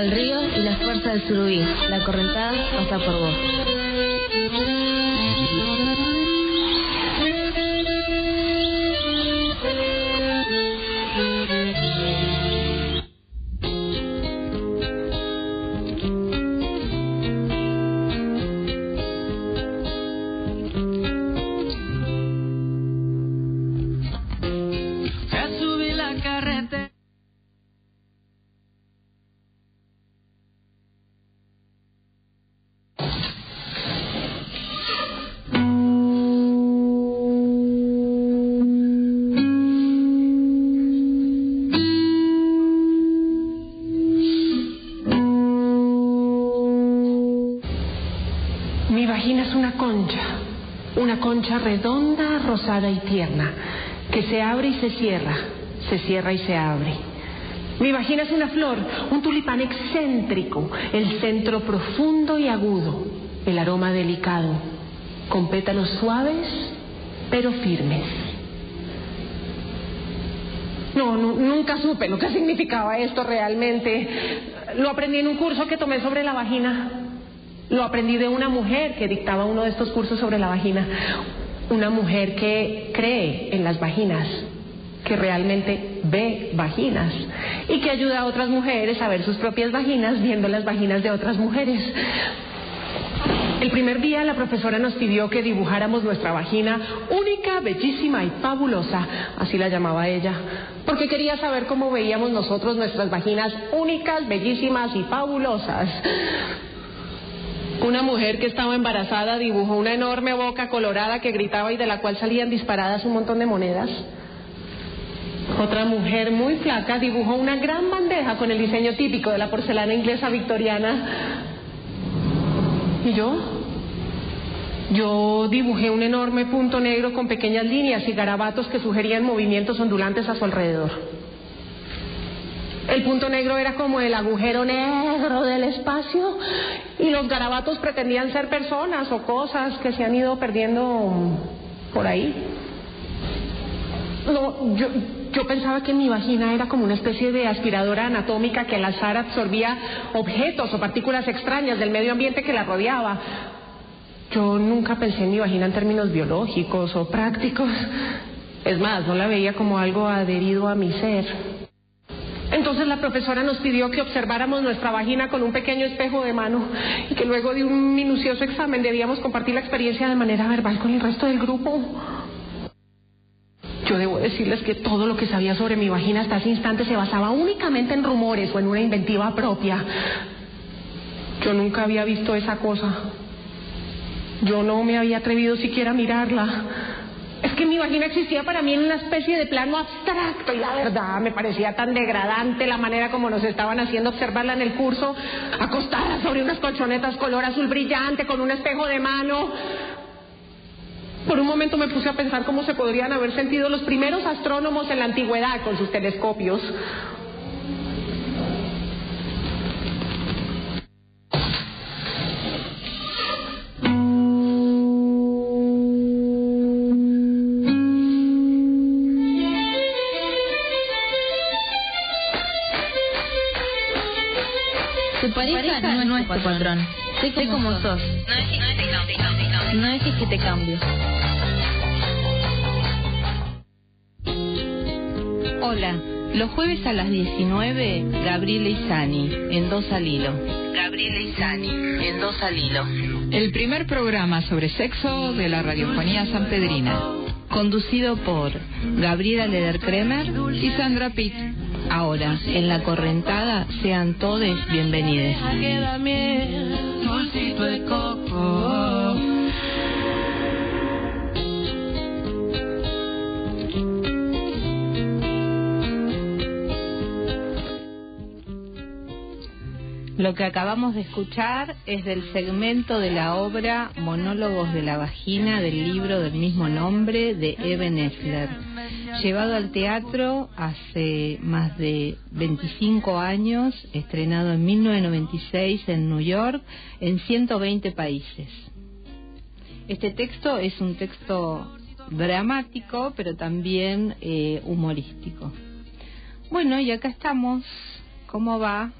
del río y la fuerza del surubí. La correntada pasa por vos. Redonda, rosada y tierna, que se abre y se cierra, se cierra y se abre. Mi vagina es una flor, un tulipán excéntrico, el centro profundo y agudo, el aroma delicado, con pétalos suaves pero firmes. No, nunca supe lo que significaba esto realmente. Lo aprendí en un curso que tomé sobre la vagina. Lo aprendí de una mujer que dictaba uno de estos cursos sobre la vagina. Una mujer que cree en las vaginas, que realmente ve vaginas y que ayuda a otras mujeres a ver sus propias vaginas viendo las vaginas de otras mujeres. El primer día la profesora nos pidió que dibujáramos nuestra vagina única, bellísima y fabulosa, así la llamaba ella, porque quería saber cómo veíamos nosotros nuestras vaginas únicas, bellísimas y fabulosas. Una mujer que estaba embarazada dibujó una enorme boca colorada que gritaba y de la cual salían disparadas un montón de monedas. Otra mujer muy flaca dibujó una gran bandeja con el diseño típico de la porcelana inglesa victoriana. ¿Y yo? Yo dibujé un enorme punto negro con pequeñas líneas y garabatos que sugerían movimientos ondulantes a su alrededor. El punto negro era como el agujero negro del espacio y los garabatos pretendían ser personas o cosas que se han ido perdiendo por ahí. No, yo, yo pensaba que mi vagina era como una especie de aspiradora anatómica que al azar absorbía objetos o partículas extrañas del medio ambiente que la rodeaba. Yo nunca pensé en mi vagina en términos biológicos o prácticos. Es más, no la veía como algo adherido a mi ser. Entonces la profesora nos pidió que observáramos nuestra vagina con un pequeño espejo de mano y que luego de un minucioso examen debíamos compartir la experiencia de manera verbal con el resto del grupo. Yo debo decirles que todo lo que sabía sobre mi vagina hasta ese instante se basaba únicamente en rumores o en una inventiva propia. Yo nunca había visto esa cosa. Yo no me había atrevido siquiera a mirarla. Es que mi vagina existía para mí en una especie de plano abstracto y la verdad me parecía tan degradante la manera como nos estaban haciendo observarla en el curso, acostada sobre unas colchonetas color azul brillante con un espejo de mano. Por un momento me puse a pensar cómo se podrían haber sentido los primeros astrónomos en la antigüedad con sus telescopios. Tu patrón. Sé como, sos. No dejes que te cambie. Hola, los jueves a las 19, Gabriela Isani, en Dos al Hilo. Gabriela Isani, en Dos al Hilo. El primer programa sobre sexo de la radiofonía sanpedrina. Conducido por Gabriela Lederkremer y Sandra Pitt. Ahora, en la correntada, sean todos bienvenidos. Lo que acabamos de escuchar es del segmento de la obra Monólogos de la Vagina del libro del mismo nombre de Eben Esler, llevado al teatro hace más de 25 años, estrenado en 1996 en New York, en 120 países. Este texto es un texto dramático, pero también eh, humorístico. Bueno, y acá estamos. ¿Cómo va?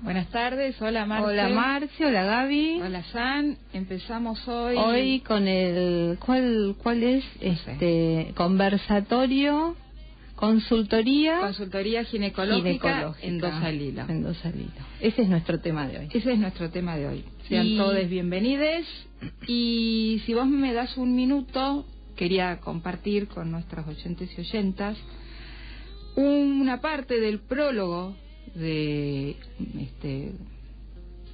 Buenas tardes, hola Marcio. Hola Marcio, hola Gaby. Hola San, empezamos hoy. Hoy con el, ¿cuál, cuál es? Este, conversatorio, consultoría. Consultoría ginecológica, en dos al hilo. En dos al hilo. Ese es nuestro tema de hoy. Ese es nuestro tema de hoy. Sean todos bienvenidos. Y si vos me das un minuto, quería compartir con nuestros oyentes y oyentas una parte del prólogo de este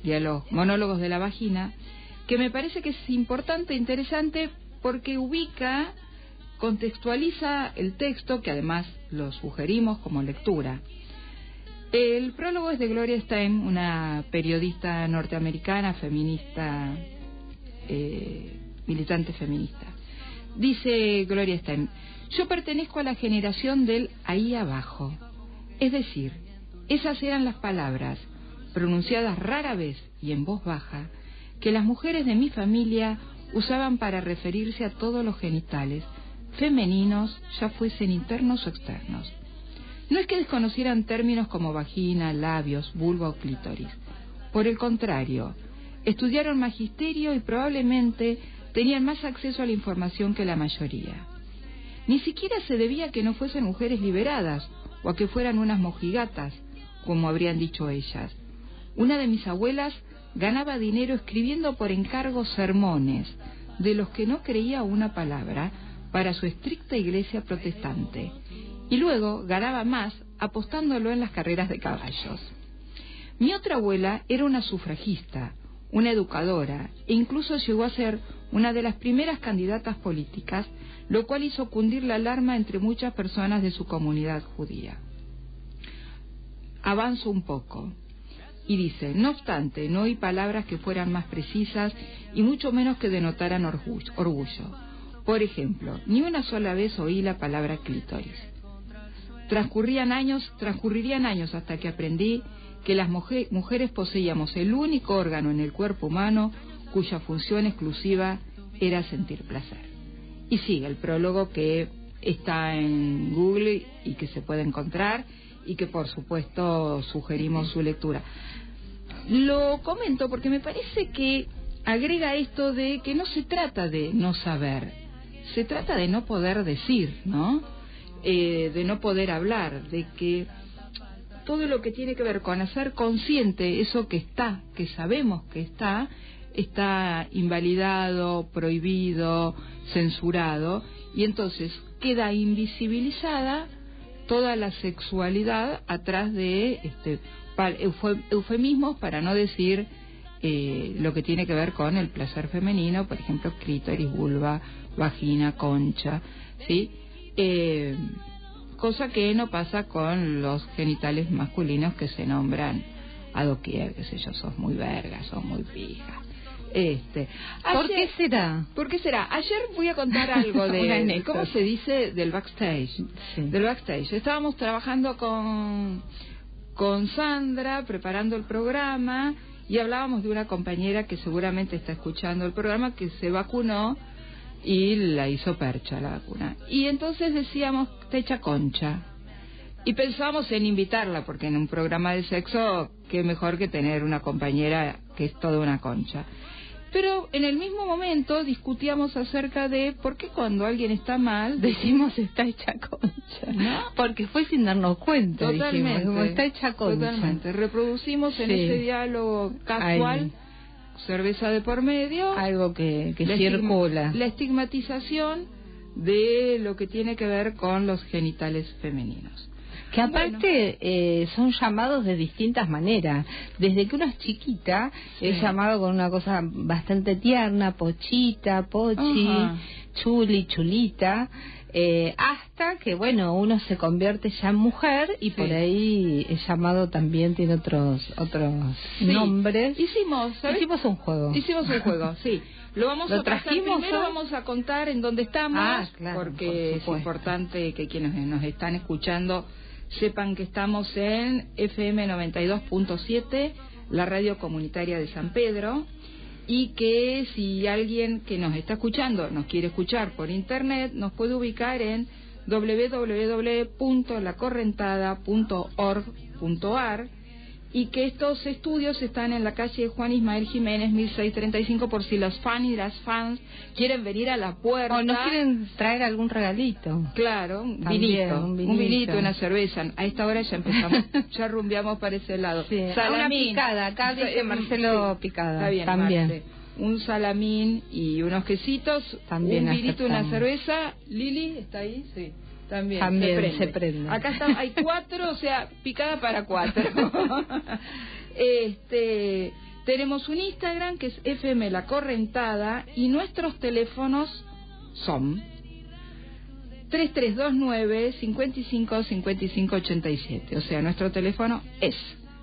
diálogo, monólogos de la vagina, que me parece que es importante e interesante porque ubica, contextualiza el texto, que además lo sugerimos como lectura. El prólogo es de Gloria Stein, una periodista norteamericana, feminista, eh, militante feminista. Dice Gloria Stein, yo pertenezco a la generación del ahí abajo, es decir, esas eran las palabras, pronunciadas rara vez y en voz baja, que las mujeres de mi familia usaban para referirse a todos los genitales, femeninos, ya fuesen internos o externos. No es que desconocieran términos como vagina, labios, vulva o clítoris. Por el contrario, estudiaron magisterio y probablemente tenían más acceso a la información que la mayoría. Ni siquiera se debía a que no fuesen mujeres liberadas o a que fueran unas mojigatas, como habrían dicho ellas. Una de mis abuelas ganaba dinero escribiendo por encargo sermones, de los que no creía una palabra, para su estricta iglesia protestante, y luego ganaba más apostándolo en las carreras de caballos. Mi otra abuela era una sufragista, una educadora, e incluso llegó a ser una de las primeras candidatas políticas, lo cual hizo cundir la alarma entre muchas personas de su comunidad judía avanzo un poco. Y dice, no obstante, no oí palabras que fueran más precisas y mucho menos que denotaran orgullo. Por ejemplo, ni una sola vez oí la palabra clítoris. Transcurrían años, transcurrirían años hasta que aprendí que las mujeres poseíamos el único órgano en el cuerpo humano cuya función exclusiva era sentir placer. Y sigue el prólogo que está en Google y que se puede encontrar y que por supuesto sugerimos su lectura. Lo comento porque me parece que agrega esto de que no se trata de no saber, se trata de no poder decir, ¿no? Eh, de no poder hablar, de que todo lo que tiene que ver con hacer consciente eso que está, que sabemos que está, está invalidado, prohibido, censurado, y entonces queda invisibilizada toda la sexualidad atrás de este, eufemismos para no decir eh, lo que tiene que ver con el placer femenino, por ejemplo, clítoris, vulva, vagina, concha, ¿sí? Eh, cosa que no pasa con los genitales masculinos que se nombran a doquier, qué sé yo, sos muy verga, sos muy fija. Este, ¿Por qué será? ¿Por qué será? Ayer voy a contar algo de cómo se dice del backstage. Del backstage. Estábamos trabajando con con Sandra preparando el programa y hablábamos de una compañera que seguramente está escuchando el programa que se vacunó y la hizo percha la vacuna. Y entonces decíamos, te echa concha. Y pensamos en invitarla, porque en un programa de sexo, qué mejor que tener una compañera que es toda una concha. Pero en el mismo momento discutíamos acerca de por qué cuando alguien está mal decimos está hecha concha. Porque fue sin darnos cuenta. Totalmente. está hecha concha. Totalmente. Reproducimos en ese diálogo casual. cerveza de por medio. Algo que, que circula. la estigmatización de lo que tiene que ver con los genitales femeninos. Que aparte eh, son llamados de distintas maneras. Desde que uno es chiquita, es llamado con una cosa bastante tierna, pochita, pochi, chuli, chulita. Eh, hasta que bueno uno se convierte ya en mujer y por ahí es llamado también tiene otros otros nombres. Hicimos hicimos un juego. Hicimos un juego sí. Lo vamos a trajimos primero vamos a contar en dónde estamos ah, porque es importante que quienes nos están escuchando Sepan que estamos en FM 92.7, la radio comunitaria de San Pedro, y que si alguien que nos está escuchando nos quiere escuchar por internet, nos puede ubicar en www.lacorrentada.org.ar y que estos estudios están en la calle Juan Ismael Jiménez 1635 por si los fans y las fans quieren venir a la puerta. O nos quieren traer algún regalito. Claro, un También, vinito, un un vinito. vinito, una cerveza. A esta hora ya empezamos, ya rumbeamos para ese lado. Sí, una picada, acá dice Eh, Marcelo sí, picada, Está bien, también. Marce. Un salamín y unos quesitos, También un vinito, una aceptamos. cerveza. Lili, ¿está ahí? Sí. También, También se, prende. se prende. Acá está, hay cuatro, o sea, picada para cuatro. este, tenemos un Instagram que es FM La Correntada y nuestros teléfonos son 3329 55 55 87. O sea, nuestro teléfono es.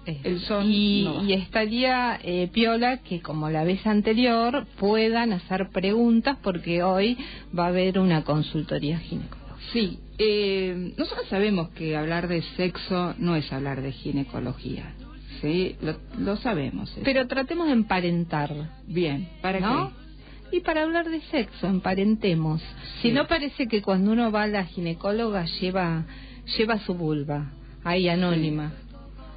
El son y, no va. y estaría eh, piola que como la vez anterior puedan hacer preguntas porque hoy va a haber una consultoría ginecológica. Sí, eh, nosotros sabemos que hablar de sexo no es hablar de ginecología. Sí, lo, lo sabemos. eso. Pero tratemos de emparentar, Bien, ¿para ¿no? Y para hablar de sexo, emparentemos. Si no parece que cuando uno va a la ginecóloga lleva lleva su vulva, ahí anónima.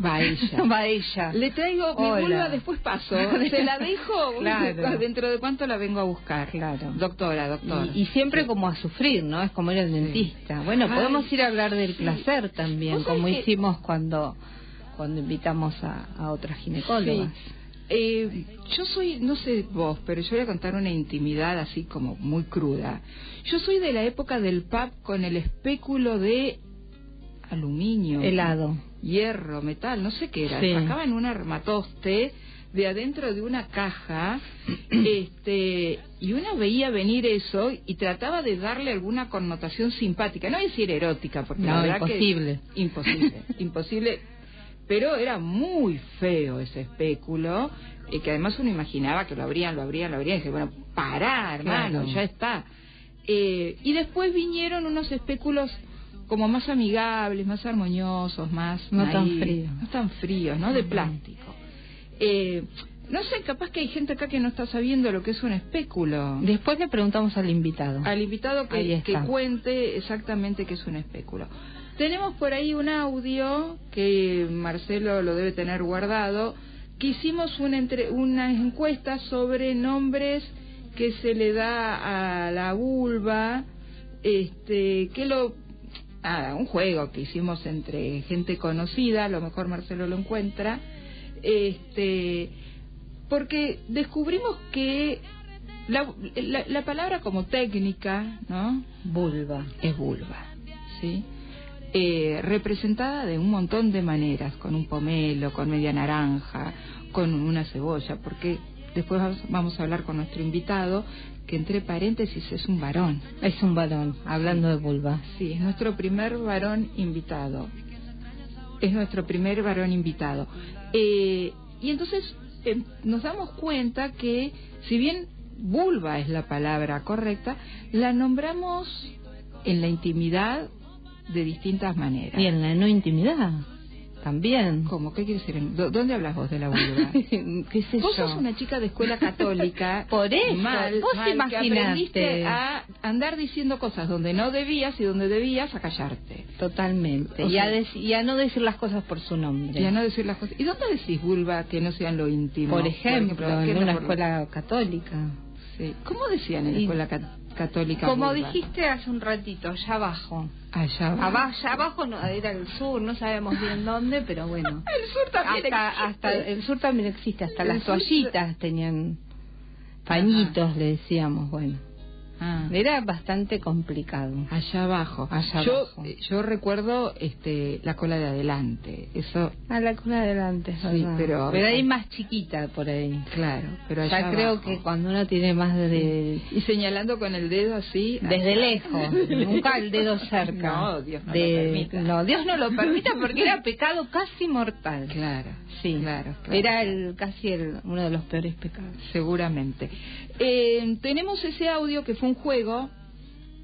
Va ella. va ella. Le traigo mi vulva, después paso. Se la dejo. Claro. Dentro de cuánto la vengo a buscar. Claro. Doctora, doctora. Y, y siempre como a sufrir, ¿no? Es como ir al dentista. Bueno, Ay, podemos ir a hablar del sí. placer también, ¿Vos sabés como que- hicimos cuando cuando invitamos a, a otras ginecólogas. Eh, yo soy, no sé vos, pero yo voy a contar una intimidad así como muy cruda. Yo soy de la época del pub con el espéculo de aluminio, Helado. Hierro, metal, no sé qué era. Sí. Sacaban un armatoste de adentro de una caja, este, y uno veía venir eso y trataba de darle alguna connotación simpática, no decir erótica, porque la No, verdad que- imposible. imposible, imposible. Pero era muy feo ese espéculo, y que además uno imaginaba que lo abrían, lo abrían, lo abrían, y dije, bueno, pará, hermano, Claro. ya está. Eh, y después vinieron unos espéculos como más amigables, más armoniosos, más... No tan fríos. No tan fríos, ¿no? De plástico. Eh, no sé, capaz que hay gente acá que no está sabiendo lo que es un espéculo. Después le preguntamos al invitado. Al invitado que, que cuente exactamente qué es un espéculo. Tenemos por ahí un audio que Marcelo lo debe tener guardado, que hicimos una entre, unas encuestas sobre nombres que se le da a la vulva, este, que lo ah, un juego que hicimos entre gente conocida, a lo mejor Marcelo lo encuentra, este, porque descubrimos que la, la, la palabra como técnica, ¿no? Vulva. Es vulva, ¿sí? Eh, representada de un montón de maneras, con un pomelo, con media naranja, con una cebolla, porque después vamos a hablar con nuestro invitado, que entre paréntesis es un varón. Es un varón, hablando de vulva. Sí, es nuestro primer varón invitado. Es nuestro primer varón invitado. Eh, y entonces eh, nos damos cuenta que, si bien vulva es la palabra correcta, la nombramos en la intimidad de distintas maneras. Y en la no intimidad, también. ¿Cómo? ¿Qué quiere decir? ¿Dó- ¿Dónde hablas vos de la vulva? ¿Qué sé Vos sos una chica de escuela católica. Por eso, mal, vos mal, que imaginaste. aprendiste a andar diciendo cosas donde no debías y donde debías a callarte. Totalmente. O y, a sea- y a no decir las cosas por su nombre. Y a no decir las cosas. ¿Y dónde decís vulva que no sean lo íntimo? Por ejemplo, ¿qué en una por- escuela católica. Sí. ¿Cómo decían en la escuela ca- católica? Como dijiste hace un ratito, allá abajo. Allá. Abajo, allá abajo no, era el sur, no sabemos bien dónde, pero bueno. El sur también hasta, existe. hasta el sur también existe, hasta El las toallitas tenían pañitos, le decíamos, bueno. Ah. Era bastante complicado. Allá abajo. Allá yo, abajo. eh, yo recuerdo este, la cola de adelante. Eso, A la cola adelante, es Sí, verdad. pero- Pero ahí más chiquita por ahí. claro. Pero allá Ya creo abajo. que cuando uno tiene más de... Y señalando con el dedo así. Desde allá. lejos, nunca el dedo cerca. No, Dios no De- lo permita. No, Dios no lo permita porque era pecado casi mortal. Claro, Sí, claro. claro. Era el casi el, uno de los peores pecados. Seguramente. Eh, tenemos ese audio que fue un juego.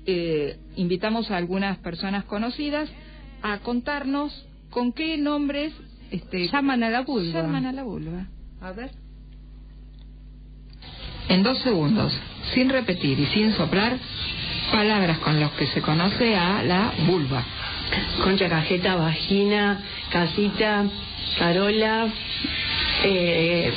Eh, invitamos a algunas personas conocidas a contarnos con qué nombres este, Llaman a la vulva. llaman a la vulva. A ver. En dos segundos, sin repetir y sin soplar, palabras con las que se conoce a la vulva. Concha, cajeta, vagina, casita, Carola. Eh,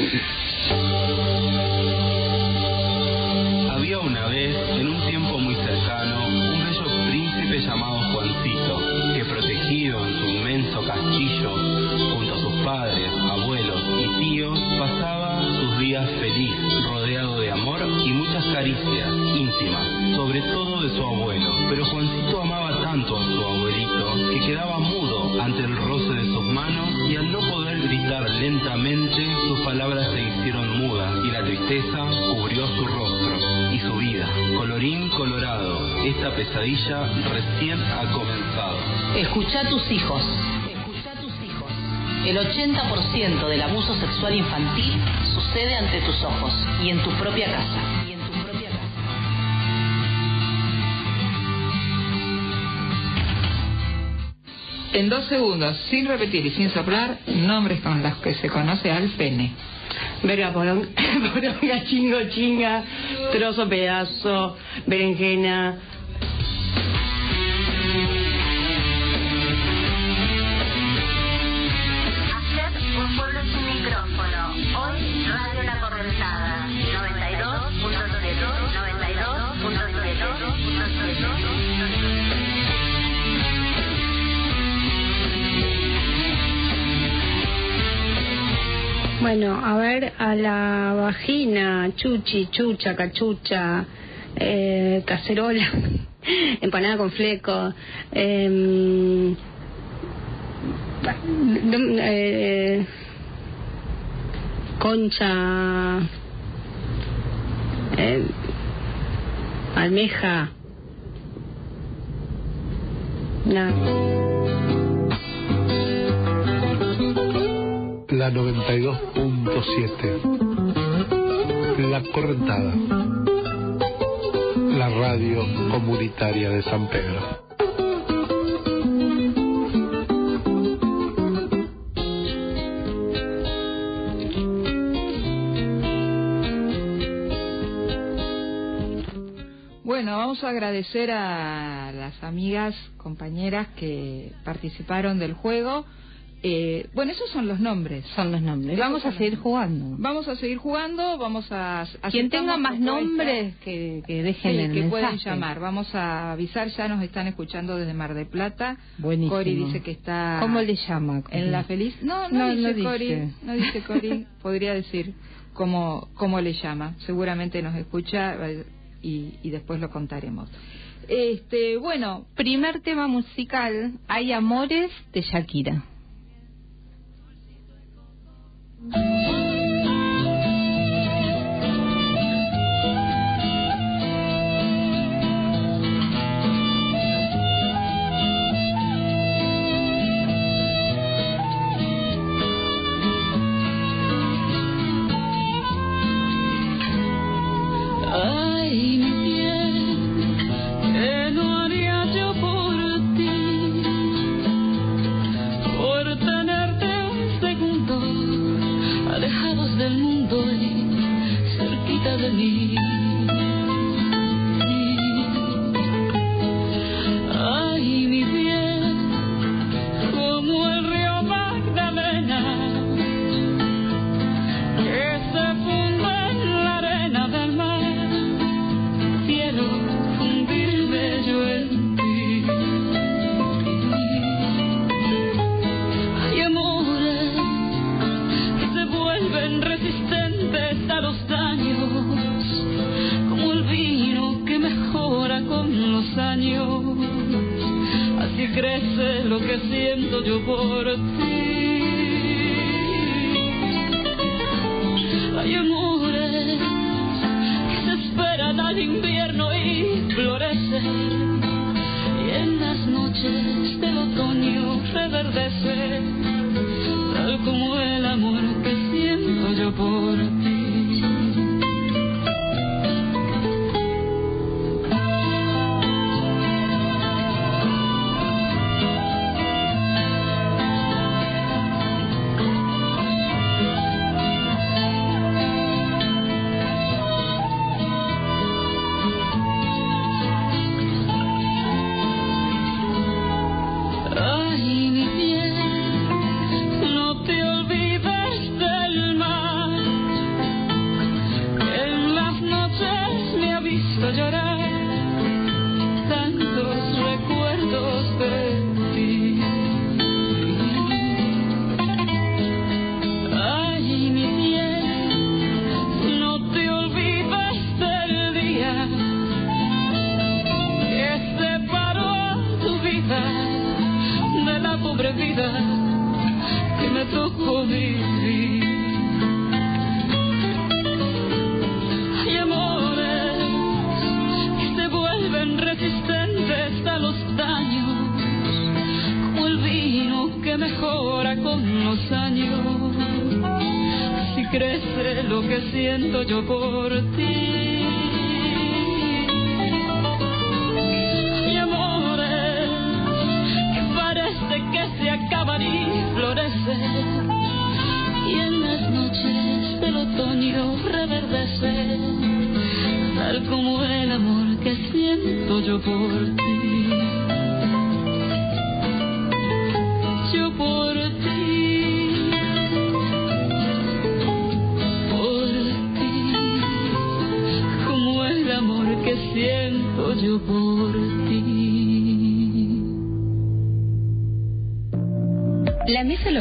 su abuelo. Pero Juancito amaba tanto a su abuelito que quedaba mudo ante el roce de sus manos y al no poder gritar lentamente, sus palabras se hicieron mudas y la tristeza cubrió su rostro y su vida. Colorín colorado, esta pesadilla recién ha comenzado. Escucha a tus hijos. El 80% del abuso sexual infantil sucede ante tus ojos y en tu propia casa. En dos segundos, sin repetir y sin soplar, nombres con los que se conoce al pene. verga, poronga, poronga, chingo, chinga, trozo, pedazo, berenjena. Bueno, a ver, a la vagina, chuchi, chucha, cachucha, eh, cacerola, empanada con fleco, dom- eh, concha, eh, almeja, nada. La 92.7. La Correntada. La radio comunitaria de San Pedro. Bueno, vamos a agradecer a las amigas, compañeras que participaron del juego. Eh, bueno, esos son los nombres. Son los nombres. Vamos a seguir jugando. Vamos a seguir jugando, vamos a... Quien tenga más nombres que, que dejen Sí, el que pueden llamar. Vamos a avisar, ya nos están escuchando desde Mar del Plata. Buenísimo. Cori dice que está... ¿Cómo le llama? En la feliz... No, no, No, dice Cori. No dice Cori. Podría decir cómo, cómo le llama. Seguramente nos escucha eh, y, y después lo contaremos. Este, bueno, Primer tema musical, Hay Amores de Shakira. Ay,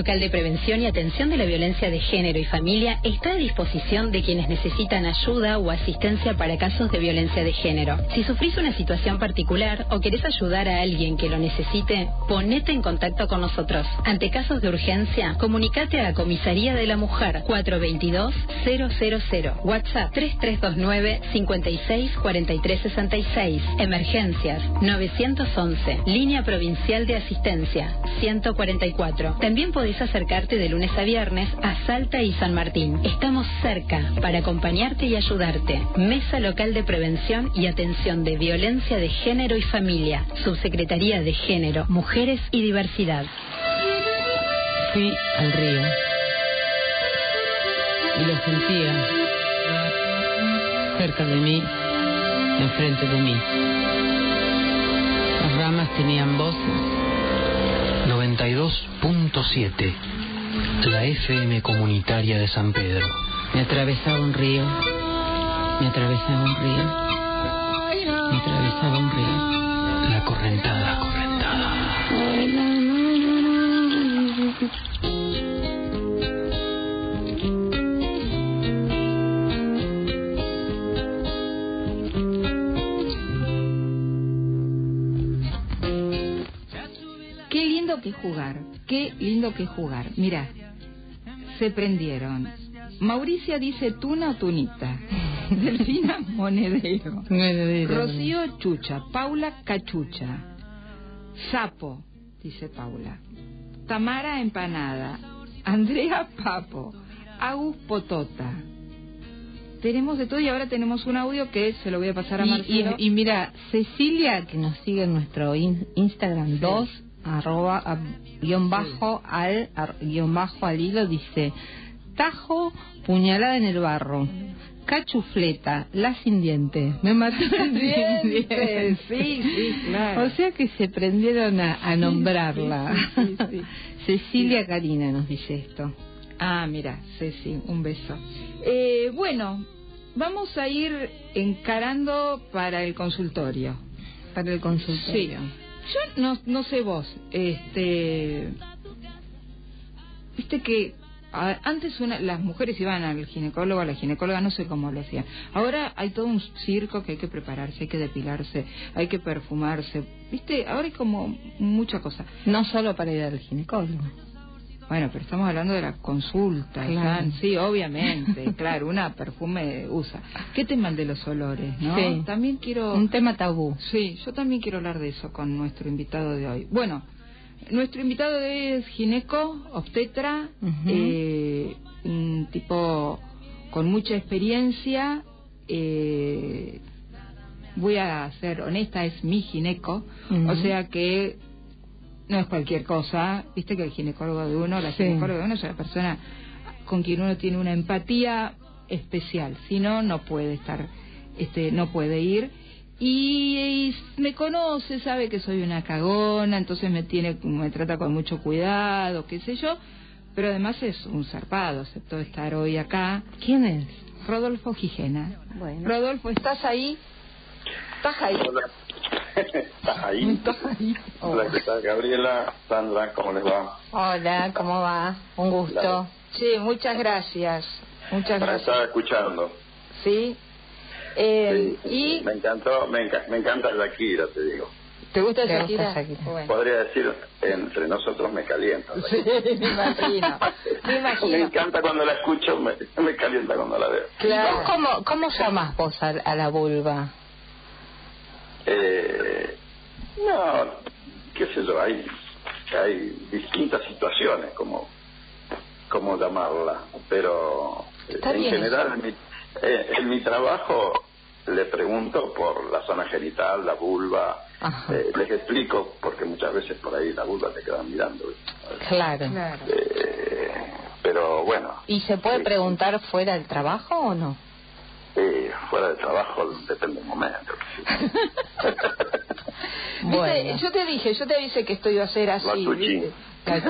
Local de Prevención y Atención de la Violencia de Género y Familia está a disposición de quienes necesitan ayuda o asistencia para casos de violencia de género. Si sufrís una situación particular o querés ayudar a alguien que lo necesite, ponete en contacto con nosotros. Ante casos de urgencia, comunicate a Comisaría de la Mujer 422-000, WhatsApp 3329 564366, Emergencias 911, Línea Provincial de Asistencia 144. También podés acercarte de lunes a viernes a Salta y San Martín. Estamos cerca para acompañarte y ayudarte. Mesa Local de Prevención y Atención de Violencia de Género y Familia. Subsecretaría de Género, Mujeres y Diversidad. Fui al río y lo sentía cerca de mí, enfrente de mí. Las ramas tenían voces 92.7 La FM comunitaria de San Pedro. Me atravesaba un río, me atravesaba un río, me atravesaba un río. La correntada, correntada. Que jugar. Mira, se prendieron. Mauricia dice tuna o tunita. Delfina monedero. Rocío chucha. Paula cachucha. Sapo, dice Paula. Tamara empanada. Andrea papo. Agus potota. Tenemos de todo y ahora tenemos un audio que se lo voy a pasar a Marcelo. y- y mira, Cecilia, que nos sigue en nuestro in- Instagram 2, arroba, a- guion bajo, al, ar- guion bajo al hilo, dice, tajo, puñalada en el barro, cachufleta, la sin diente, me mató el Dientes, diente. sí, sí, claro. O sea que se prendieron a, a nombrarla. Sí, sí, sí. Cecilia Karina nos dice esto. Ah, mira, Ceci, un beso. Eh, bueno, vamos a ir encarando para el consultorio. Para el consultorio. Yo no, no sé vos, este, viste que antes una, las mujeres iban al ginecólogo, a la ginecóloga, no sé cómo le hacían. Ahora hay todo un circo que hay que prepararse, hay que depilarse, hay que perfumarse. Viste, ahora hay como mucha cosa. No solo para ir al ginecólogo. Bueno, pero estamos hablando de la consulta, Claro. Sí, obviamente, claro, una perfume usa. ¿Qué teman de los olores, no? Sí. También quiero... Un tema tabú. Sí, yo también quiero hablar de eso con nuestro invitado de hoy. Bueno, nuestro invitado de hoy es gineco, obstetra, eh, un tipo con mucha experiencia. eh, voy a ser honesta, es mi gineco, o sea que no es cualquier cosa. Viste que el ginecólogo de uno, la Sí. ginecóloga de uno es una persona con quien uno tiene una empatía especial. Si no, no puede estar, este, no puede ir. Y, y me conoce, sabe que soy una cagona, entonces me tiene, me trata con mucho cuidado, qué sé yo. Pero además es un zarpado, aceptó estar hoy acá. ¿Quién es? Rodolfo Gijena. Bueno. Rodolfo, ¿estás ahí? ¿Estás ahí? Hola. ¿Estás ahí? ¿Estás ahí? Hola, ¿qué tal? Gabriela, Sandra, ¿cómo les va? Hola, ¿cómo va? Un gusto. Sí, muchas gracias. Muchas Para gracias. estar escuchando. Sí. Eh, Sí, y Me encantó, me, enca- me encanta Shakira, te digo. ¿Te gusta ¿Te Shakira? gusta Shakira? Bueno. Podría decir, entre nosotros me calienta. Sí, me imagino. Me Me imagino. encanta cuando la escucho, me, me calienta cuando la veo. Claro. ¿Vos cómo, cómo llamás vos a, a la vulva? Eh, no, qué sé yo, hay, hay distintas situaciones, como cómo llamarla, pero Está en bien general en mi, eh, en mi trabajo le pregunto por la zona genital, la vulva, eh, les explico porque muchas veces por ahí la vulva te queda mirando. ¿viste? Claro. Eh, pero bueno, ¿Y se puede preguntar fuera del trabajo o no? Eh, fuera de trabajo depende del momento. Viste, yo te dije, yo te avisé que esto iba a ser así. La chuchi. La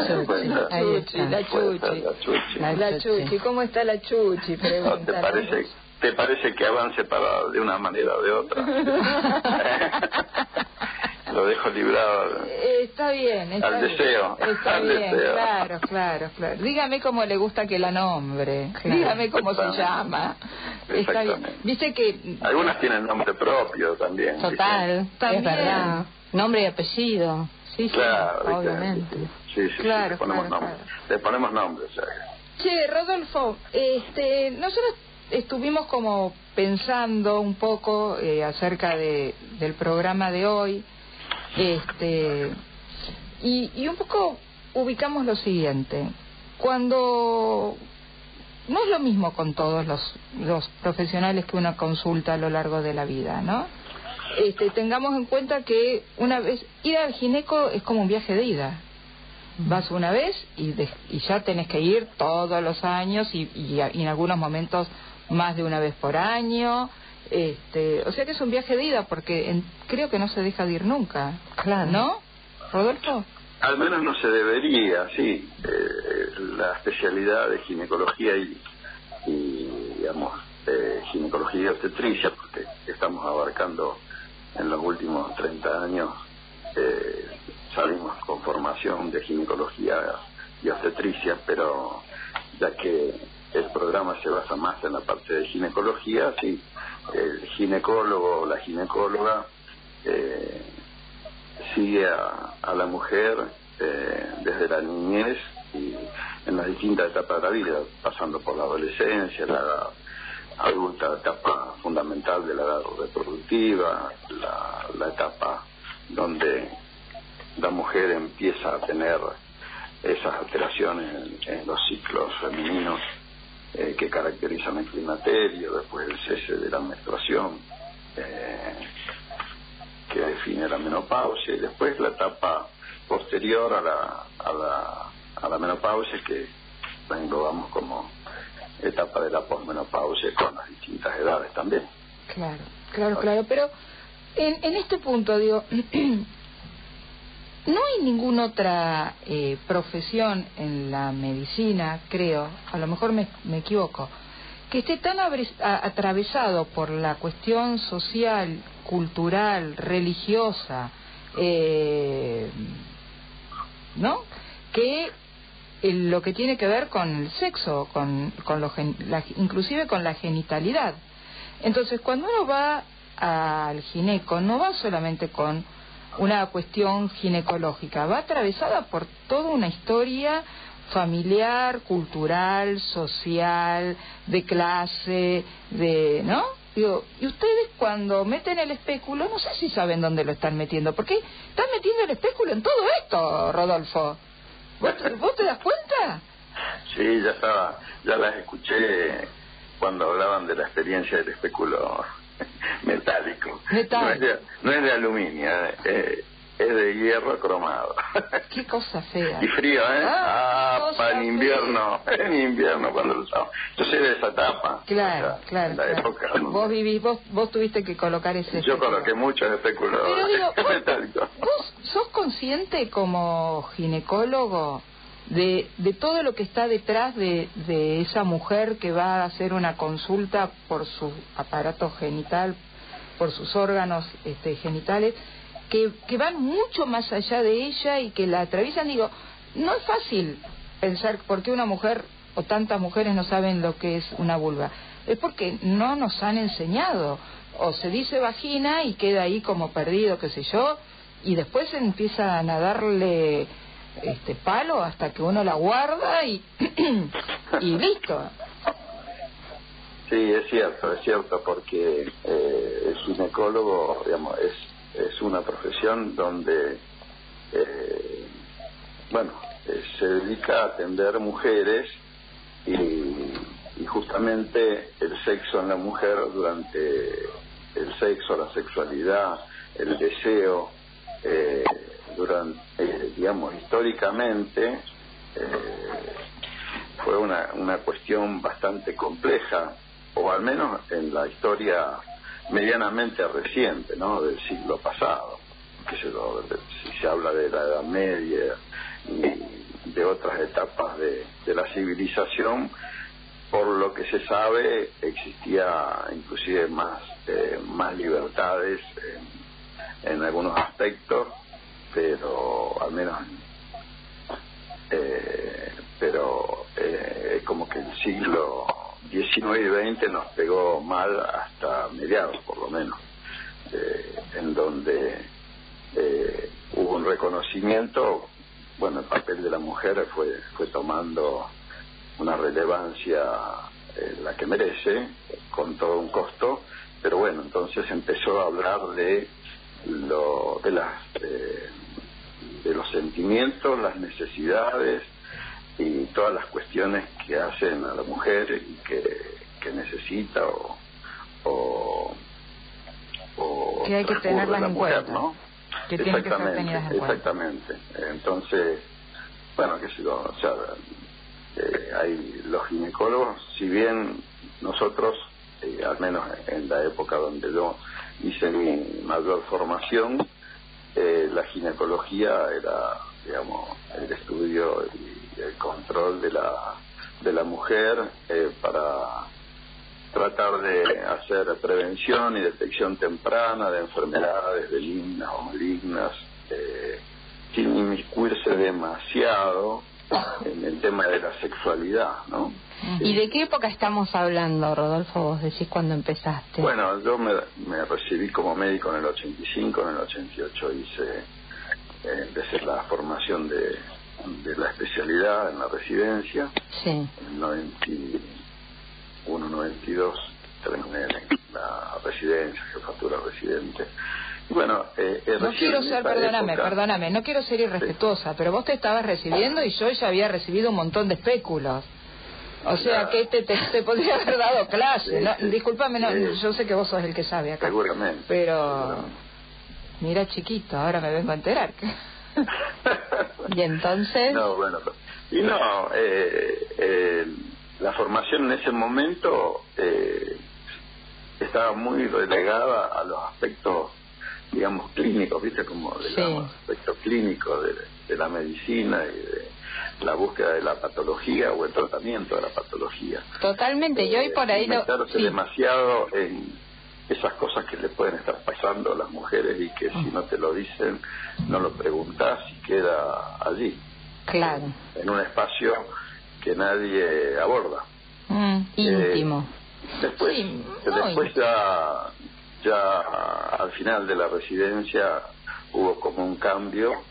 chuchi, la chuchi, ¿cómo está la chuchi? ¿No te Pregunta. parece, ¿Te parece que avance para de una manera o de otra? Lo dejo librado. Eh, Está bien, está Al bien. deseo, Está al bien, deseo. claro, claro, claro. Dígame cómo le gusta que la nombre. Dígame cómo se llama. Está bien. Viste que Algunas tienen nombre propio también. Total, También. es verdad. Nombre y apellido. Sí, sí, Claro, ¿viste? obviamente. Sí, sí, sí, Claro, le ponemos claro, nombres. Le ponemos o sea. Che, Rodolfo, este, nosotros estuvimos como pensando un poco eh, acerca de, del programa de hoy, este, y, y un poco ubicamos lo siguiente. Cuando no es lo mismo con todos los, los profesionales que una consulta a lo largo de la vida, ¿no? Este, tengamos en cuenta que una vez ir al gineco es como un viaje de ida. Vas una vez y, de- y ya tenés que ir todos los años y, y y en algunos momentos más de una vez por año. Este, o sea que es un viaje de ida porque en- creo que no se deja de ir nunca. Claro. ¿No? Rodolfo. Al menos no se debería, sí. Eh, la especialidad de ginecología y, y digamos, eh, ginecología y obstetricia, porque estamos abarcando en los últimos 30 años, eh, salimos con formación de ginecología y obstetricia, pero ya que el programa se basa más en la parte de ginecología, sí, el ginecólogo o la ginecóloga eh, sigue a, a la mujer eh, desde la niñez y en las distintas etapas de la vida, pasando por la adolescencia, la edad adulta, etapa fundamental de la edad reproductiva, la, etapa donde la mujer empieza a tener esas alteraciones en los ciclos femeninos eh, que caracterizan el climaterio, después el cese de la menstruación, eh, que define la menopausia, y después la etapa posterior a la, a la, a la menopausia, que la englobamos como etapa de la posmenopausia con las distintas edades también. Claro, claro, claro. Pero en, en este punto, digo, no hay ninguna otra eh, profesión en la medicina, creo, a lo mejor me, me equivoco, que esté tan atravesado por la cuestión social, cultural, religiosa, eh, ¿no? Que eh, lo que tiene que ver con el sexo, con, con lo gen- la- inclusive con la genitalidad. Entonces, cuando uno va al gineco, no va solamente con una cuestión ginecológica, va atravesada por toda una historia familiar, cultural, social, de clase, de, ¿no? Digo, y ustedes cuando meten el espéculo, no sé si saben dónde lo están metiendo, porque están metiendo el espéculo en todo esto, Rodolfo. ¿Vos, vos te das cuenta? Sí, ya estaba, ya las escuché cuando hablaban de la experiencia del espéculo metálico. Metálico. No es de, no es de aluminio, eh, es de hierro cromado. Qué cosa fea. y frío, ¿eh? Ah, Ah, para en invierno, en invierno cuando lo usamos. Yo soy de esa etapa. Claro, o sea, claro. la claro. época. ¿no? Vos vivís, vos, vos tuviste que colocar ese. Yo coloqué muchos espéculos Pero digo, vos-. ¿Vos sos consciente como ginecólogo de, de todo lo que está detrás de, de esa mujer que va a hacer una consulta por su aparato genital, por sus órganos este, genitales, que, que van mucho más allá de ella y que la atraviesan? Digo, no es fácil pensar por qué una mujer o tantas mujeres no saben lo que es una vulva. Es porque no nos han enseñado. O se dice vagina y queda ahí como perdido, qué sé yo, y después empiezan a darle este palo hasta que uno la guarda y, y listo. Sí, es cierto, es cierto, porque eh, el ginecólogo, digamos, es, es una profesión donde, eh, bueno, eh, se dedica a atender mujeres y, y justamente el sexo en la mujer durante el sexo, la sexualidad, el deseo, eh, durante, eh, digamos, históricamente eh, fue una, una cuestión bastante compleja, o al menos en la historia medianamente reciente, ¿no? Del siglo pasado. Que se, lo, si se habla de la Edad Media y de otras etapas de, de la civilización, por lo que se sabe existía inclusive más eh, más libertades en, en, algunos aspectos pero al menos eh, pero eh, como que el siglo XIX y XX nos pegó mal hasta mediados por lo menos eh, en donde eh, hubo un reconocimiento bueno el papel de la mujer fue fue tomando una relevancia la que merece, con todo un costo, pero bueno, entonces empezó a hablar de lo, de las eh, de los sentimientos, las necesidades y todas las cuestiones que hacen a la mujer y que, que necesita o, o, o que hay que tenerlas la en mujer, cuenta. ¿no? Que tienen que ser exactamente, tenidas en cuenta. exactamente. Entonces, bueno, que si o sea, eh, hay los ginecólogos, si bien nosotros, eh, al menos en la época donde yo hice mi mayor formación, eh, la ginecología era, digamos, el estudio y el control de la, de la mujer eh, para tratar de hacer prevención y detección temprana de enfermedades benignas o malignas, eh, sin inmiscuirse demasiado en el tema de la sexualidad, ¿no? ¿Y de qué época estamos hablando, Rodolfo? Vos decís cuando empezaste. Bueno, yo me, me recibí como médico en el 85, en el 88 hice, eh, empecé la formación de, de la especialidad en la residencia. Sí. En el 91, 92 terminé la residencia, jefatura residente. Bueno, eh, eh, No quiero ser, perdóname, época- perdóname, no quiero ser irrespetuosa, pero vos te estabas recibiendo y yo ya había recibido un montón de espéculos. O sea, que te, te, te podría haber dado clase. ¿no? Discúlpame, no, Sí. yo sé que vos sos el que sabe acá. Seguramente. Pero, mira chiquito, ahora me vengo a enterar. y entonces, No, bueno, y no, eh, eh, la formación en ese momento eh, estaba muy relegada a los aspectos, digamos, clínicos, ¿viste? Como de Sí. los aspectos clínicos de, de la medicina y de la búsqueda de la patología o el tratamiento de la patología. Totalmente, yo hoy por ahí lo... sí. demasiado en esas cosas que le pueden estar pasando a las mujeres y que si no te lo dicen, no lo preguntas y queda allí, Claro. en un espacio que nadie aborda. Mm, íntimo. Después, Sí, después ya, ya al final de la residencia hubo como un cambio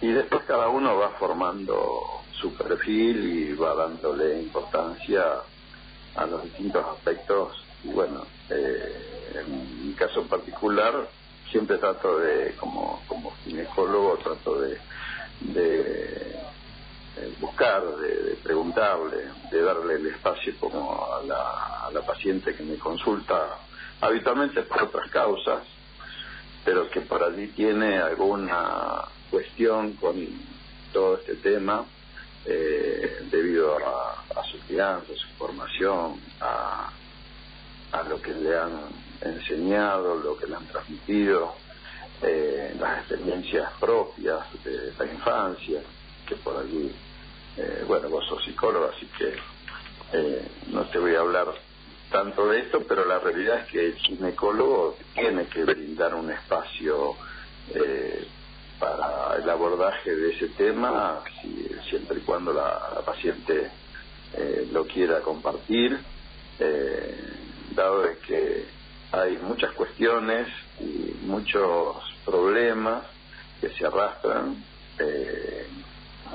y después cada uno va formando su perfil y va dándole importancia a los distintos aspectos. Y bueno, eh, en mi caso en particular siempre trato de, como, como ginecólogo, trato de, de eh, buscar, de, de preguntarle, de darle el espacio como a la, a la paciente que me consulta, habitualmente por otras causas, pero que por allí tiene alguna cuestión con todo este tema eh, debido a, a su crianza, a su formación, a, a lo que le han enseñado, lo que le han transmitido, eh, las experiencias propias de la infancia, que por allí, eh, bueno, vos sos psicólogo, así que eh, no te voy a hablar tanto de esto, pero la realidad es que el ginecólogo tiene que brindar un espacio eh, para el abordaje de ese tema, si- siempre y cuando la, la paciente eh, lo quiera compartir, eh, dado de que hay muchas cuestiones y muchos problemas que se arrastran eh,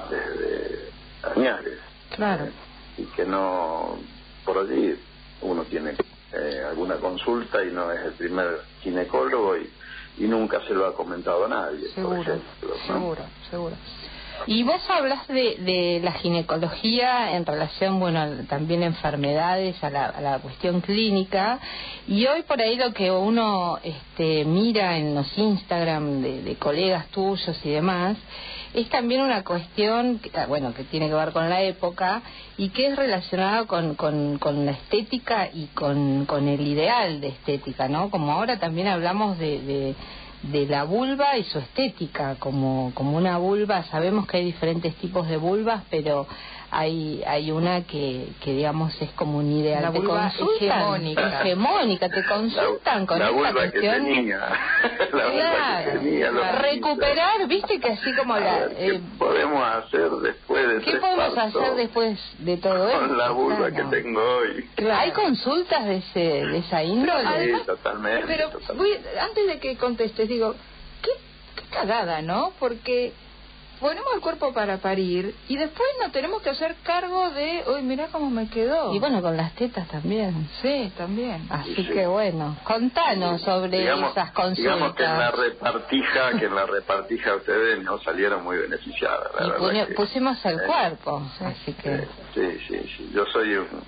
desde añares claro. y que no por allí uno tiene eh, alguna consulta y no es el primer ginecólogo y, y nunca se lo ha comentado a nadie por seguro, ejemplo, ¿no? seguro, seguro. Y vos hablas de, de la ginecología en relación, bueno, también a enfermedades, a la, a la cuestión clínica. Y hoy por ahí lo que uno este, mira en los Instagram de, de colegas tuyos y demás, es también una cuestión, que, ah, bueno, que tiene que ver con la época y que es relacionada con, con, con la estética y con, con el ideal de estética, ¿no? Como ahora también hablamos de, de, de la vulva y su estética, como, como una vulva, sabemos que hay diferentes tipos de vulvas, pero hay hay una que, que digamos es como un ideal. La ¿Te vulva consultan? hegemónica. Hegemónica, te consultan con la esta vulva que cuestión. tenía. la vulva Claro. que tenía. los- recuperar, viste que así como la... ver, ¿Qué eh, podemos hacer después de ¿Qué podemos hacer después de todo esto? con la vulva Claro. que tengo hoy? ¿Hay consultas de, ese, de esa índole? Sí, totalmente. Pero totalmente. voy- antes de que contestes, digo, qué, qué cagada, ¿no? Porque ponemos el cuerpo para parir y después nos tenemos que hacer cargo de, uy, mira cómo me quedó. Y bueno, con las tetas también. Sí, también. Así Sí, que bueno, contanos sobre digamos, esas consultas. digamos que en la repartija, que en la repartija ustedes no salieron muy beneficiadas. La y verdad que- pusimos el eh, cuerpo, así que... Sí, sí, sí. Yo soy un-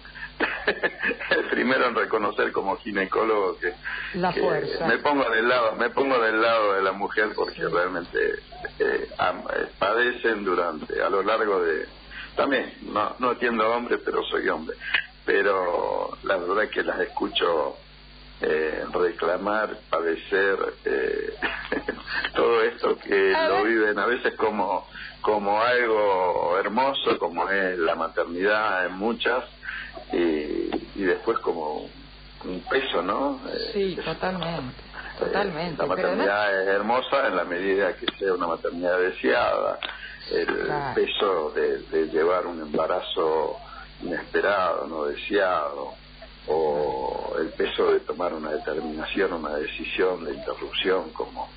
el primero en reconocer como ginecólogo que, La que fuerza. me pongo del lado, me pongo del lado de la mujer porque realmente eh, am- eh, padecen durante, a lo largo de, también, no, no atiendo a hombres, pero soy hombre, pero la verdad que las escucho eh, reclamar, padecer, eh, todo esto que A lo viven a veces como como algo hermoso, como es la maternidad en muchas, y, y después como un peso, ¿no? Eh, Sí, totalmente. eh, Totalmente. La pero maternidad es hermosa en la medida que sea una maternidad deseada, el Claro. peso de, de llevar un embarazo inesperado, no deseado, o el peso de tomar una determinación, una decisión de interrupción, como,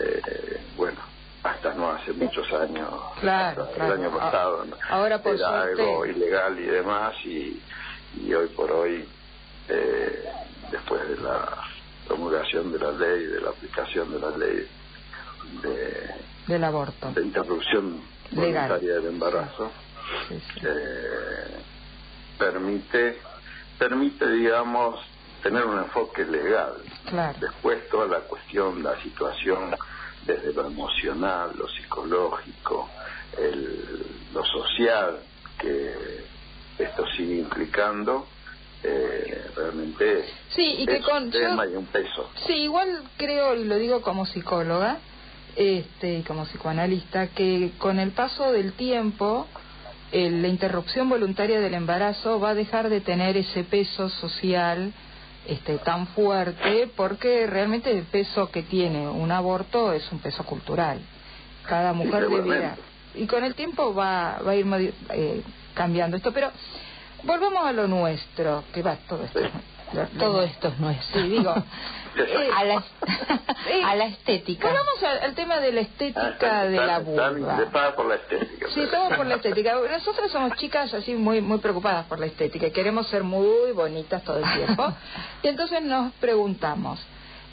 eh, bueno, hasta no hace muchos años, Claro, hasta claro. el año pasado, ¿no? Ahora, por era suerte- algo ilegal y demás, y, y hoy por hoy, eh, después de la promulgación de la ley, de la aplicación de la ley de, del aborto. de interrupción Legal. voluntaria del embarazo, Sí, sí. eh, permite, permite, digamos, tener un enfoque legal. Claro. Después toda la cuestión, la situación desde lo emocional, lo psicológico, el, lo social que esto sigue implicando, eh, realmente Sí, y que con- yo- tema y un peso. Sí, igual creo, y lo digo como psicóloga este, y como psicoanalista, que con el paso del tiempo eh, la interrupción voluntaria del embarazo va a dejar de tener ese peso social este, tan fuerte porque realmente el peso que tiene un aborto es un peso cultural. Cada mujer debiera... Y con el tiempo va, va a ir eh, cambiando esto. Pero volvamos a lo nuestro, que va todo esto. Todo esto es nuestro. Sí, digo. eh, a, la, a la estética. Volvamos al, al tema de la estética de la vulva. Interesada por la estética. Sí, estamos por la estética. Nosotras somos chicas así muy muy preocupadas por la estética y queremos ser muy bonitas todo el tiempo. Y entonces nos preguntamos,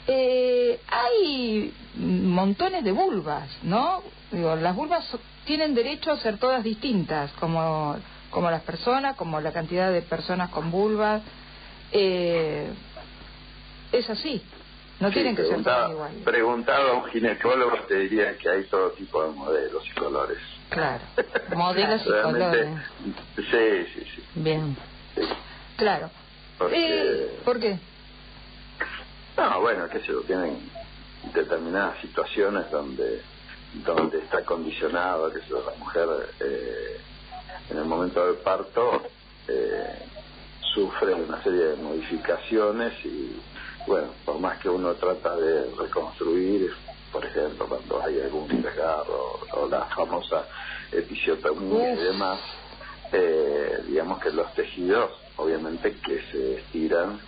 eh, hay montones de vulvas, ¿no? Digo, las vulvas tienen derecho a ser todas distintas, como, como las personas, como la cantidad de personas con vulvas. Eh, es así. No Sí, tienen que ser todas iguales. Preguntado a un ginecólogo te diría que hay todo tipo de modelos y colores. Claro. Modelos y colores. Sí, sí, sí. Bien. Claro. Porque, Eh, ¿Por qué? no, bueno, que se tienen determinadas situaciones donde donde está condicionado que la mujer eh, en el momento del parto eh, sufre una serie de modificaciones y bueno por más que uno trata de reconstruir por ejemplo cuando hay algún desgarro o la famosa episiotomía y demás eh, digamos que los tejidos obviamente que se estiran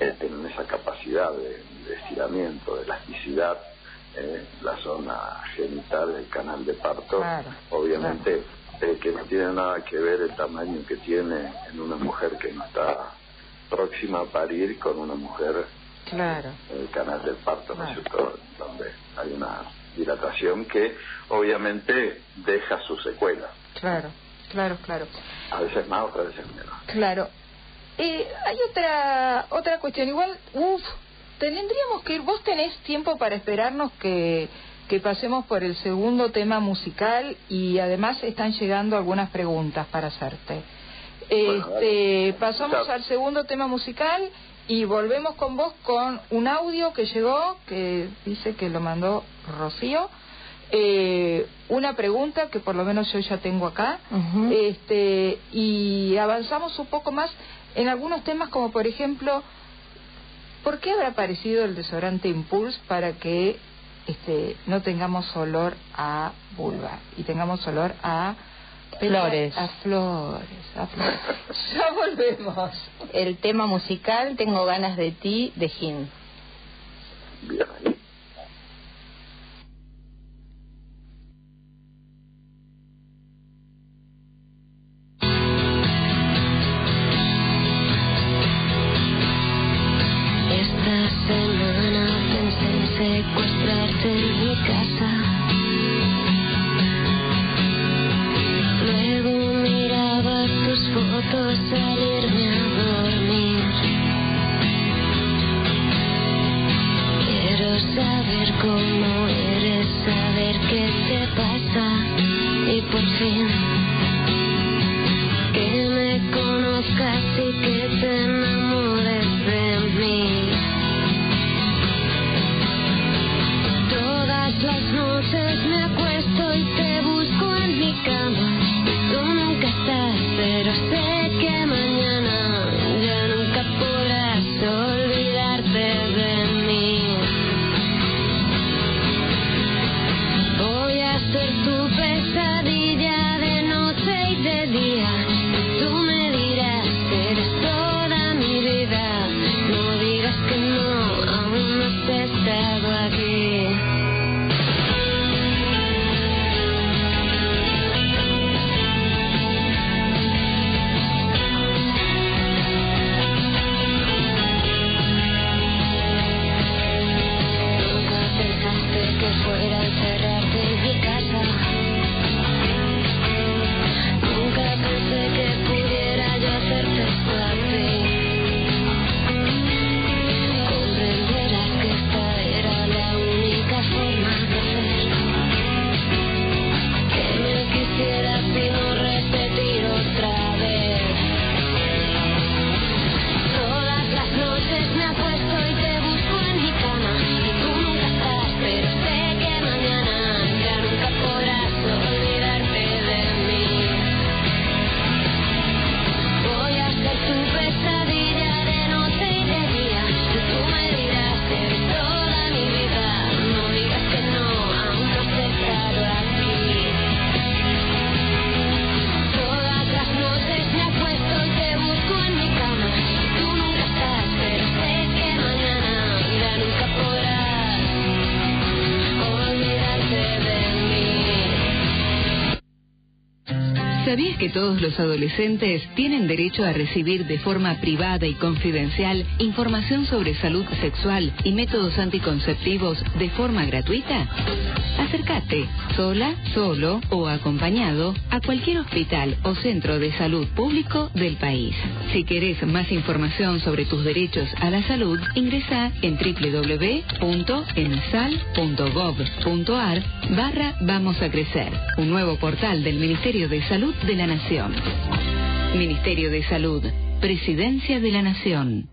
eh, tienen esa capacidad de, de estiramiento, de elasticidad, eh, la zona genital, el canal de parto, Claro, obviamente eh, que no tiene nada que ver el tamaño que tiene en una mujer que no está próxima a parir con una mujer Claro. el canal del parto, ¿no es cierto? Donde hay una dilatación que obviamente deja sus secuelas. Claro, claro, claro. A veces más, otras veces menos. Claro. Eh, hay otra otra cuestión. Igual, uff, tendríamos que ir. Vos tenés tiempo para esperarnos que, que pasemos por el segundo tema musical y además están llegando algunas preguntas para hacerte. Este, pasamos al segundo tema musical y volvemos con vos con un audio que llegó, que dice que lo mandó Rocío. Eh, una pregunta que por lo menos yo ya tengo acá este y avanzamos un poco más en algunos temas como por ejemplo ¿por qué habrá aparecido el desodorante Impulse para que este no tengamos olor a vulva y tengamos olor a Flores. a flores, a flores. ya volvemos El tema musical Tengo ganas de ti de Jin. Esta que todos los adolescentes tienen derecho a recibir de forma privada y confidencial información sobre salud sexual y métodos anticonceptivos de forma gratuita? Acércate, sola, solo o acompañado, a cualquier hospital o centro de salud público del país. Si querés más información sobre tus derechos a la salud, ingresa en www.ensal.gov.ar barra Vamos a Crecer, un nuevo portal del Ministerio de Salud de la Nación. Ministerio de Salud, Presidencia de la Nación.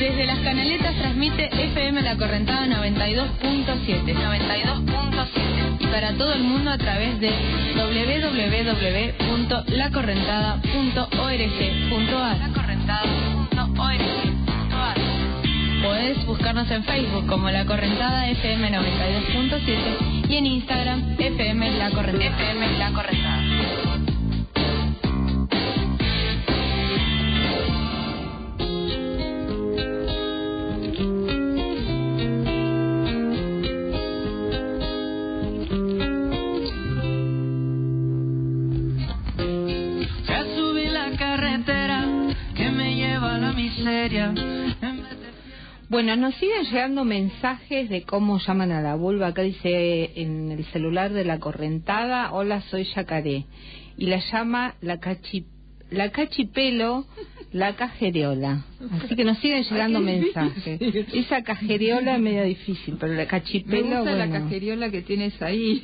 Desde las canaletas transmite FM La Correntada 92.7. 92.7. Y para todo el mundo a través de www.lacorrentada.org.ar. Lacorrentada.org.ar. Podés buscarnos en Facebook como La Correntada FM 92.7 y en Instagram FM La Correntada. FM La Correntada. Bueno, nos siguen llegando mensajes de cómo llaman a la vulva. Acá dice en el celular de la correntada, hola, soy Yacaré. Y la llama la cachi, la cachipelo, la cajeriola. Así que nos siguen llegando mensajes. Esa cajeriola es medio difícil, pero la Me cachipelo, gusta la bueno. cajeriola que tienes ahí.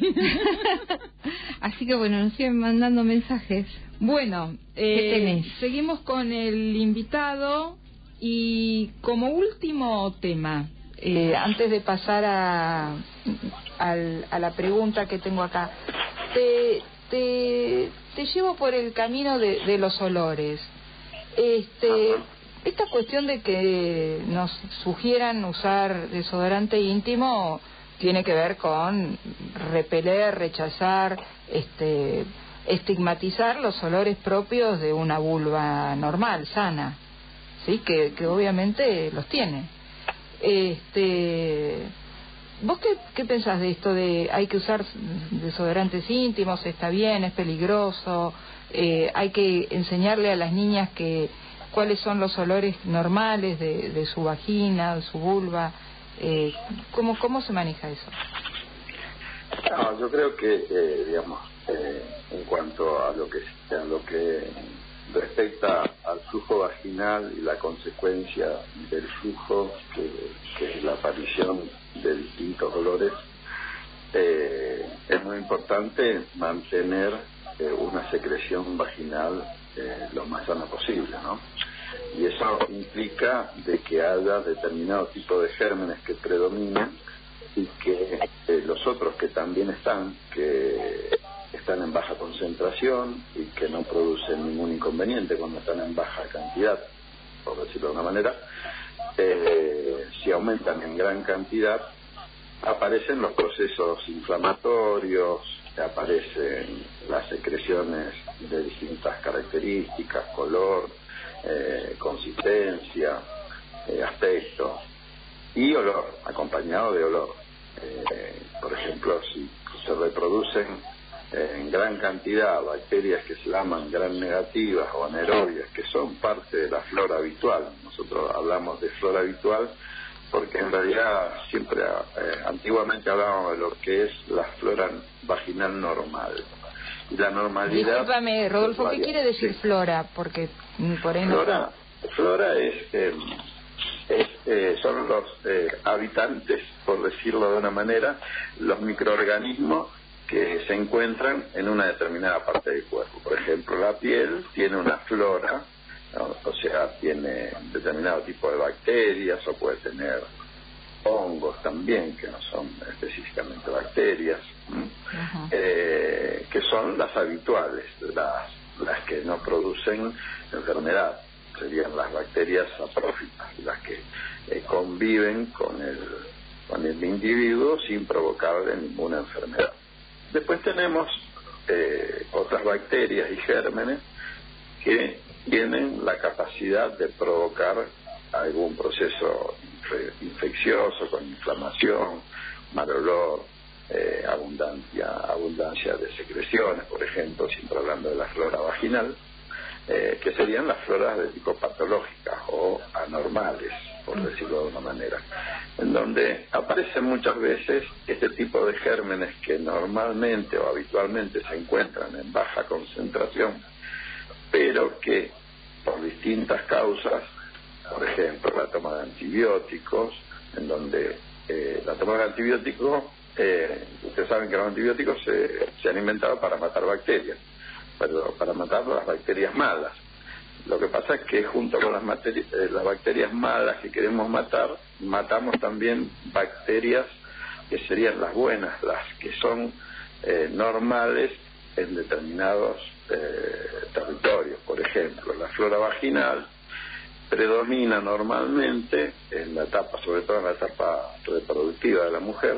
Así que bueno, nos siguen mandando mensajes. Bueno, ¿Qué eh, tenés? seguimos con el invitado y como último tema, eh, antes de pasar a, al- a la pregunta que tengo acá, te, te, te llevo por el camino de, de los olores. Este, esta cuestión de que nos sugieran usar desodorante íntimo tiene que ver con repeler, rechazar, este, estigmatizar los olores propios de una vulva normal, sana, sí, que, que obviamente los tiene. Este, ¿Vos qué, qué pensás de esto de hay que usar desodorantes íntimos, está bien, es peligroso, eh, hay que enseñarle a las niñas que cuáles son los olores normales de, de su vagina, de su vulva, eh, ¿cómo, ¿cómo se maneja eso? Yo creo que, eh, digamos, eh, en cuanto a lo que a lo que respecta al flujo vaginal y la consecuencia del flujo, que, es la aparición de distintos olores, eh, es muy importante mantener eh, una secreción vaginal eh, lo más sana posible, ¿no? Y eso implica de que haya determinado tipo de gérmenes que predominen y que eh, los otros que también están, que están en baja concentración y que no producen ningún inconveniente cuando están en baja cantidad, por decirlo de una manera, eh, si aumentan en gran cantidad, aparecen los procesos inflamatorios, aparecen las secreciones de distintas características, color, eh, consistencia, eh, aspecto y olor, acompañado de olor. Eh, por ejemplo, si se reproducen en gran cantidad bacterias que se llaman gram negativas o anaerobias, que son parte de la flora habitual. Nosotros hablamos de flora habitual porque en realidad siempre, eh, antiguamente hablábamos de lo que es la flora vaginal normal. Y la normalidad... Discúlpame, Rodolfo, ¿qué quiere decir flora? Porque mm, por ahí no... Flora, flora es, eh, es, eh, son los eh, habitantes, por decirlo de una manera, los microorganismos que se encuentran en una determinada parte del cuerpo. Por ejemplo, la piel tiene una flora, ¿no? o sea, tiene determinado tipo de bacterias o puede tener hongos también, que no son específicamente bacterias, eh, que son las habituales, las, las que no producen enfermedad, serían las bacterias saprófitas, las que eh, conviven con el, con el individuo sin provocarle ninguna enfermedad. Después tenemos eh, otras bacterias y gérmenes que tienen la capacidad de provocar algún proceso infe- infeccioso con inflamación, mal olor, eh, abundancia, abundancia de secreciones, por ejemplo, siempre hablando de la flora vaginal, eh, que serían las floras de patológicas o anormales, por decirlo de una manera, en donde aparecen muchas veces este tipo de gérmenes que normalmente o habitualmente se encuentran en baja concentración, pero que por distintas causas, por ejemplo, la toma de antibióticos, en donde eh, la toma de antibióticos, eh, ustedes saben que los antibióticos se, se han inventado para matar bacterias, pero para matar las bacterias malas. Lo que pasa es que junto con las, materi- eh, las bacterias malas que queremos matar, matamos también bacterias que serían las buenas, las que son eh, normales en determinados eh, territorios. Por ejemplo, la flora vaginal predomina normalmente en la etapa, sobre todo en la etapa reproductiva de la mujer,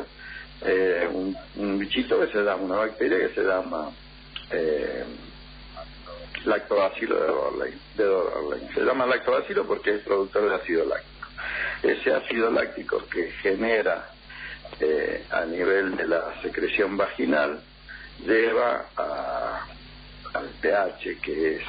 eh, un, un bichito que se llama, una bacteria que se llama eh, lactobacilo de Dorley, de Dorley. Se llama lactobacilo porque es productor de ácido láctico. Ese ácido láctico que genera eh, a nivel de la secreción vaginal lleva a, al pH, que es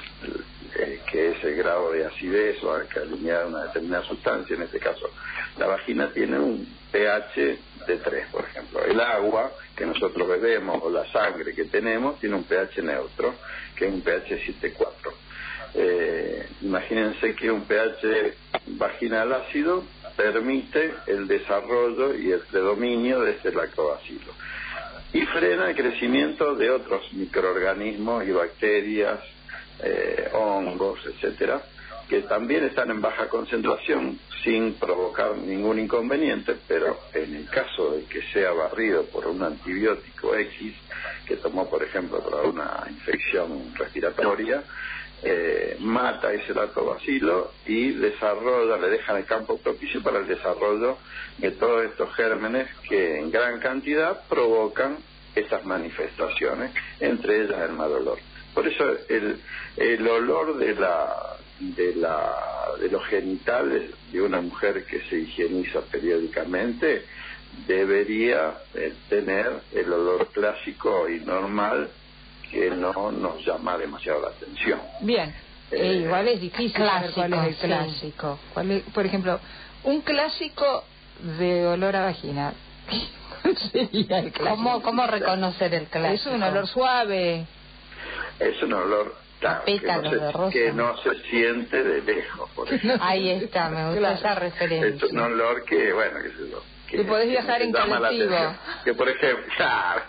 eh, que es el grado de acidez o alcalinidad de una determinada sustancia, en este caso la vagina tiene un pH de 3, por ejemplo. El agua que nosotros bebemos o la sangre que tenemos tiene un pH neutro, que es un pH 7,4. Eh, imagínense que un pH vaginal ácido permite el desarrollo y el predominio de este lactobacilo y frena el crecimiento de otros microorganismos y bacterias, eh, hongos, etcétera, que también están en baja concentración sin provocar ningún inconveniente, pero en el caso de que sea barrido por un antibiótico X, que tomó por ejemplo para una infección respiratoria, eh, mata ese lactobacilo y desarrolla, le deja el campo propicio para el desarrollo de todos estos gérmenes que en gran cantidad provocan esas manifestaciones, entre ellas el mal olor. Por eso el, el olor de la de la de los genitales de una mujer que se higieniza periódicamente debería eh, tener el olor clásico y normal que no nos llama demasiado la atención. Bien, Eh, Eh, igual es difícil saber clásico, cuál es el sí. clásico. ¿Cuál es- por ejemplo, un clásico de olor a vagina. ¿Cuál sería el clásico? ¿Cómo, ¿Cómo reconocer el clásico? Es un olor suave. Es un olor claro, que, pétalos no de se, rosa. que no se siente de lejos, por. Ahí está, me gusta Claro. esa Es referencia. un olor que, bueno, qué sé yo. Que, Y podés viajar que en colectivo. Que, por ejemplo, claro,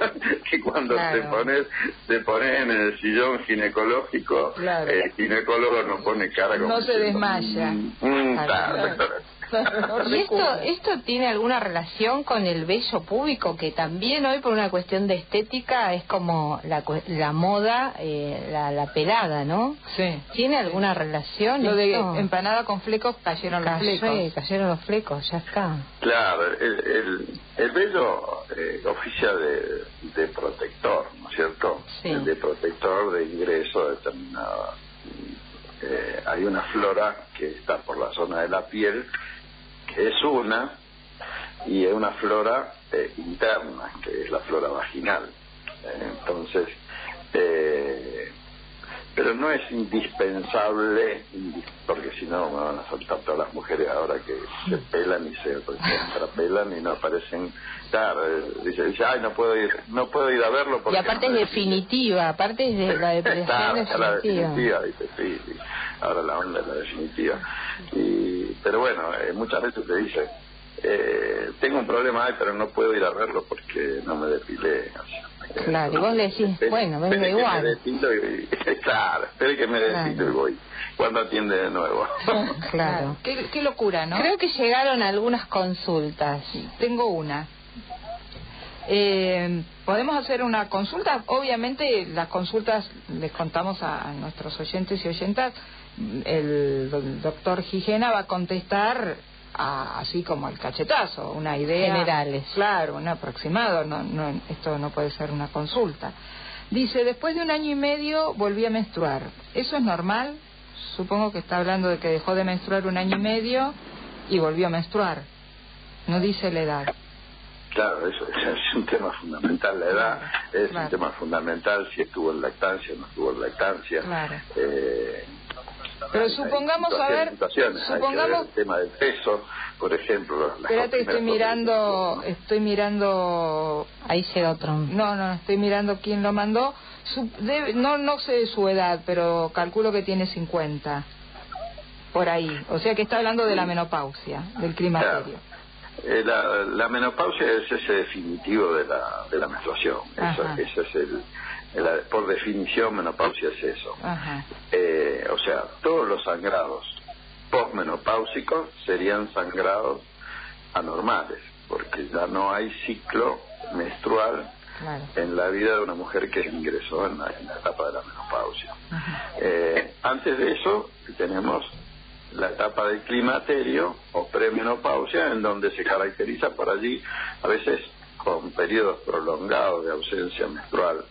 que cuando Claro. te pones te pones en el sillón ginecológico, Claro. el ginecólogo no pone cara como No se diciendo, desmaya. "Mm, Claro. claro, claro". ¿Y esto, esto tiene alguna relación con el vello púbico que también hoy por una cuestión de estética es como la, la moda, eh, la, la pelada, ¿no? Sí. ¿Tiene alguna relación? Lo de esto? empanada con flecos cayeron los Cayó, flecos. cayeron los flecos, ya está. Claro, el, el, el vello eh, oficia de, de protector, ¿no es cierto? Sí. De protector de ingreso determinada. Eh, hay una flora que está por la zona de la piel, es una, y es una flora eh, interna, que es la flora vaginal. Eh, entonces, eh, pero no es indispensable, indi- porque si no me van a saltar todas las mujeres ahora que se pelan y se contrapelan y no aparecen. Claro, dice, dice, ay, no puedo ir, no puedo ir a verlo porque Y aparte es no definitiva, aparte es de la depresión Claro, está la definitiva. definitiva, dice, sí, sí. Ahora la onda es la definitiva. Y, pero bueno, eh, muchas veces te dicen, eh, tengo un problema, ay, pero no puedo ir a verlo porque no me depilé. Claro, y vos le decís, bueno, que igual. me y, claro, espere que me Claro. y voy. Cuando atiende de nuevo. Claro. Qué, qué locura, ¿no? Creo que llegaron algunas consultas. Tengo una. Eh, ¿Podemos hacer una consulta? Obviamente las consultas les contamos a, a nuestros oyentes y oyentas. El do- doctor Gijena va a contestar a- así como el cachetazo, una idea. Generales. Claro, un aproximado. No, no, esto no puede ser una consulta. Dice, después de un año y medio volví a menstruar. ¿Eso es normal? Supongo que está hablando de que dejó de menstruar un año y medio y volvió a menstruar. No dice la edad. Claro, eso, eso es un tema fundamental. La edad es claro. un tema fundamental, si estuvo en lactancia o no estuvo en lactancia. Claro. Eh, Pero supongamos, a ver, que supongamos- el tema del peso, por ejemplo. Espérate, que estoy mirando, estoy mirando, Ahí llega otro. no, no, estoy mirando quién lo mandó. Su- debe- no, no sé su edad, pero calculo que tiene 50. Por ahí. O sea que está hablando de la menopausia, del climaterio. Eh, la, la menopausia es ese definitivo de la, de la menstruación. Eso, ese es el, el- por definición, menopausia es eso. Ajá. Eh, o sea, todos los sangrados postmenopáusicos serían sangrados anormales, porque ya no hay ciclo menstrual Claro. en la vida de una mujer que ingresó en la, en la etapa de la menopausia. Eh, antes de eso tenemos la etapa del climaterio o premenopausia, en donde se caracteriza por allí a veces con periodos prolongados de ausencia menstrual,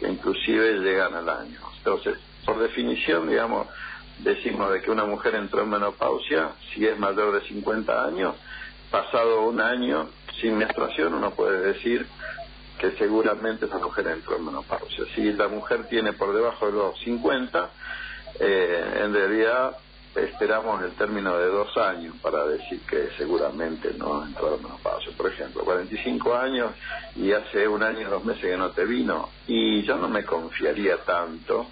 que inclusive llegan al año. Entonces, por definición, digamos, decimos de que una mujer entró en menopausia si es mayor de 50 años, pasado un año sin menstruación, uno puede decir que seguramente esa mujer entró en menopausia. Si la mujer tiene por debajo de los 50, eh, en realidad esperamos el término de dos años para decir que seguramente no entró en menopausia. Por ejemplo, 45 años y hace un año y dos meses que no te vino, y yo no me confiaría tanto,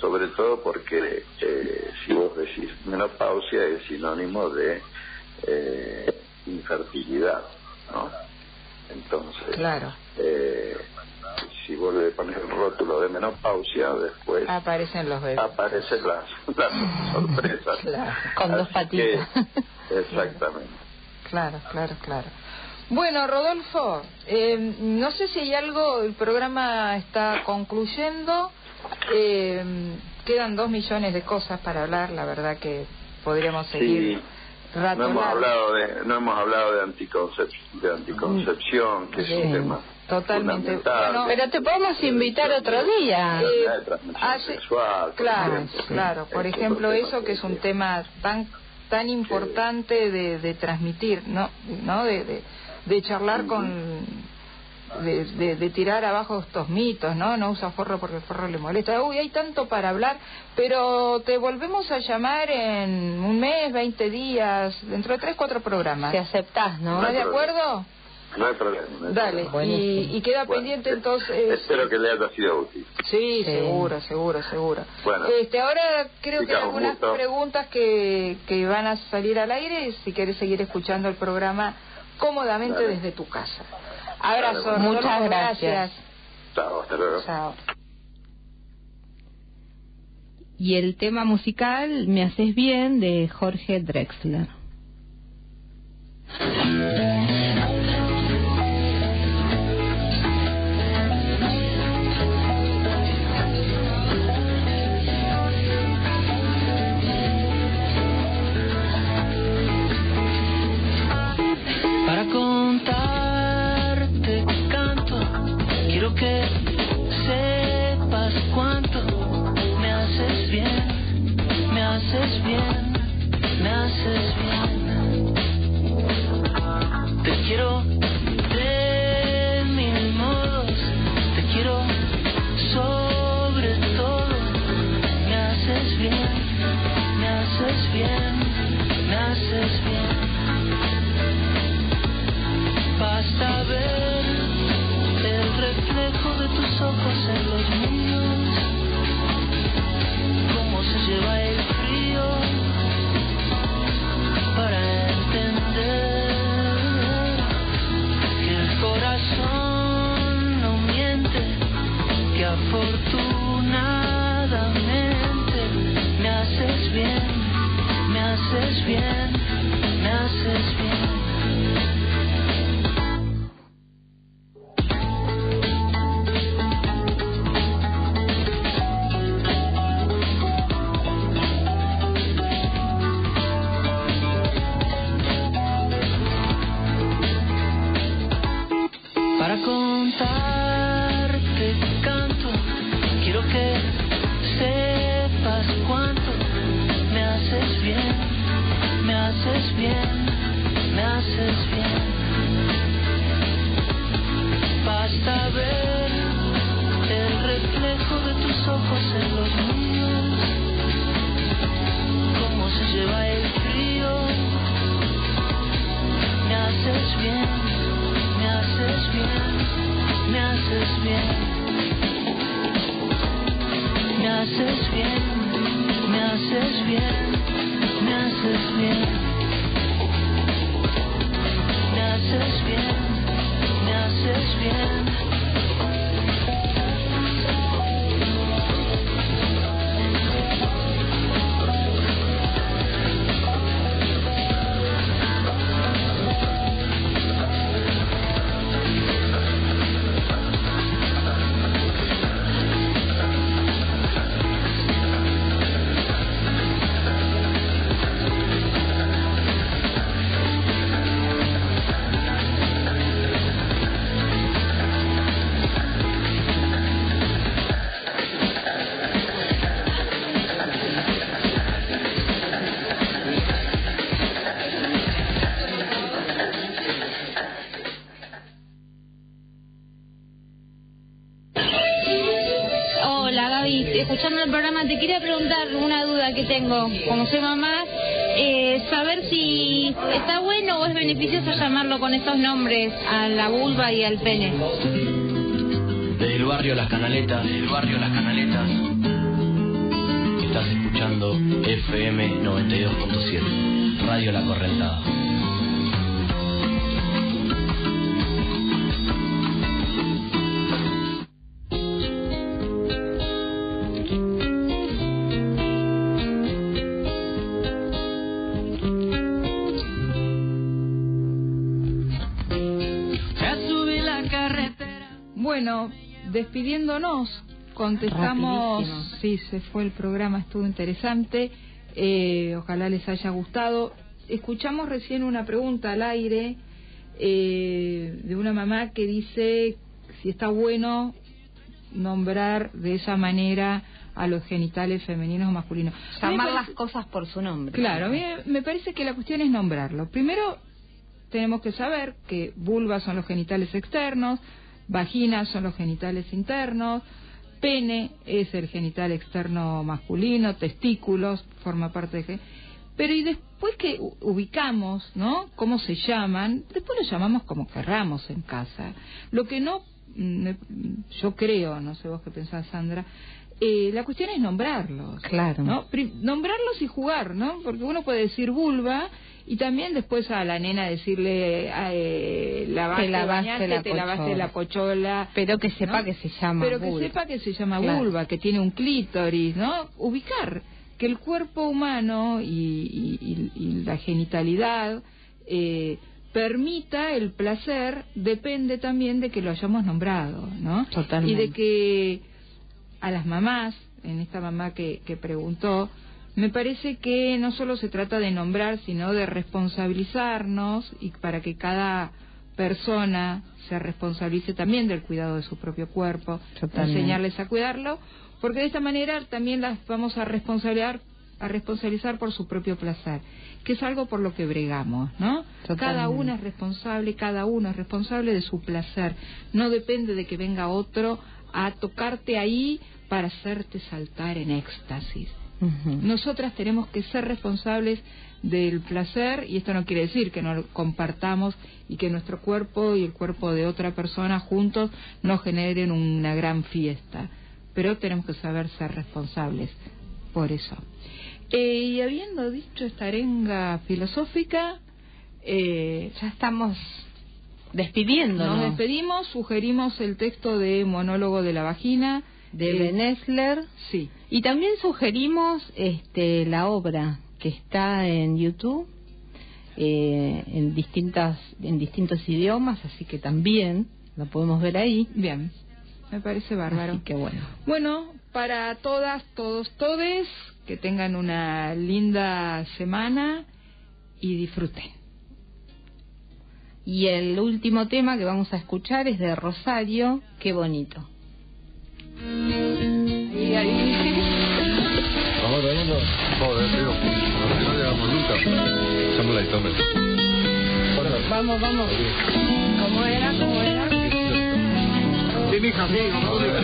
sobre todo porque eh, si vos decís menopausia es sinónimo de eh, infertilidad, ¿no? Entonces, Claro. eh, si vos le pones el rótulo de menopausia, después Aparecen los bebés. aparecen las, las sorpresas. Claro. Con dos patitas. que, exactamente. Claro, claro, claro. Bueno, Rodolfo, eh, no sé si hay algo, el programa está concluyendo, eh, quedan dos millones de cosas para hablar, la verdad que podríamos seguir Sí. rato No hemos largo. hablado de no hemos hablado de, anticoncep- de anticoncepción, que es un tema totalmente. Bueno, Pero te podemos invitar otro día. Eh, hace- sexual, Claro, claro. Por Es ejemplo, eso que es un tema tan tan importante de, de transmitir, ¿no? ¿No? De, de, de charlar con de, de, de tirar abajo estos mitos, ¿no? No usa forro porque el forro le molesta. Uy, hay tanto para hablar, pero te volvemos a llamar en un mes, 20 días, dentro de tres, cuatro programas. Si aceptás, ¿no? ¿Estás de acuerdo? No hay problema. no hay Dale, problema. y, y queda Bueno, pendiente eh, entonces... Espero que le haya sido útil. Sí, seguro, seguro, seguro. Bueno. Este, ahora creo que hay un algunas gusto. preguntas que, que van a salir al aire si quieres seguir escuchando el programa cómodamente Dale. desde tu casa. Abrazo, Dale, Rodolfo, Muchas gracias. Chao, hasta luego. Chao. Y el tema musical Me haces bien de Jorge Drexler. Nombres a la vulva y al pene. Del barrio Las Canaletas, del barrio Las Canaletas. Estás escuchando FM 92.7, Radio La Correntada. Despidiéndonos, contestamos. Rapidísimo. Sí, se fue el programa, estuvo interesante. Eh, ojalá les haya gustado. Escuchamos recién una pregunta al aire eh, de una mamá que dice si está bueno nombrar de esa manera a los genitales femeninos o masculinos. Llamar las cosas por su nombre. Claro, a mí me parece que la cuestión es nombrarlo. Primero, tenemos que saber que vulvas son los genitales externos, vaginas son los genitales internos, pene es el genital externo masculino, testículos forma parte de... Pero y después que ubicamos, ¿no? ¿Cómo se llaman? Después lo llamamos como querramos en casa. Lo que no, mm, yo creo, no sé vos qué pensás, Sandra, eh, la cuestión es nombrarlos. Claro. ¿no? Nombrarlos y jugar, ¿no? Porque uno puede decir vulva y también después a la nena decirle eh, lavaste, Te lavaste bañaste, la te lavaste la pochola. Pero que sepa ¿no? que se llama Pero que sepa que se llama Claro. vulva, que tiene un clítoris, ¿no? Ubicar que el cuerpo humano y, y- y- y la genitalidad eh, permita el placer depende también de que lo hayamos nombrado, ¿no? Totalmente. Y de que a las mamás, en esta mamá que, que preguntó, me parece que no solo se trata de nombrar, sino de responsabilizarnos y para que cada persona se responsabilice también del cuidado de su propio cuerpo, enseñarles a cuidarlo, porque de esta manera también las vamos a responsabilizar a responsabilizar por su propio placer, que es algo por lo que bregamos, ¿no? Cada uno es responsable, cada uno es responsable de su placer. No depende de que venga otro a tocarte ahí para hacerte saltar en éxtasis. Nosotras tenemos que ser responsables del placer y esto no quiere decir que no lo compartamos y que nuestro cuerpo y el cuerpo de otra persona juntos no generen una gran fiesta, pero tenemos que saber ser responsables por eso. Eh, y habiendo dicho esta arenga filosófica, eh, Ya estamos despidiéndonos. nos despedimos, sugerimos el texto de Monólogo de la Vagina de Ben Esler. Sí. Y también sugerimos este, la obra que está en YouTube eh, en distintas en distintos idiomas, así que también la podemos ver ahí. Bien, me parece bárbaro. Así que bueno. Bueno, para todas, todos, todes, que tengan una linda semana y disfruten. Y el último tema que vamos a escuchar es de Rosario, qué bonito. Y ahí. Vamos ganando. Joder, tío. No, llegamos nunca. Echámosla ahí, tome. Vamos, vamos. ¿Cómo era? ¿Cómo era? Sí, mija, sí.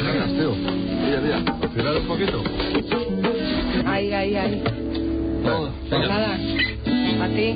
Vengas, tío. Mira, mira. Afilar un poquito. Ay, ay, ay. Todo. Pues nada, a ti.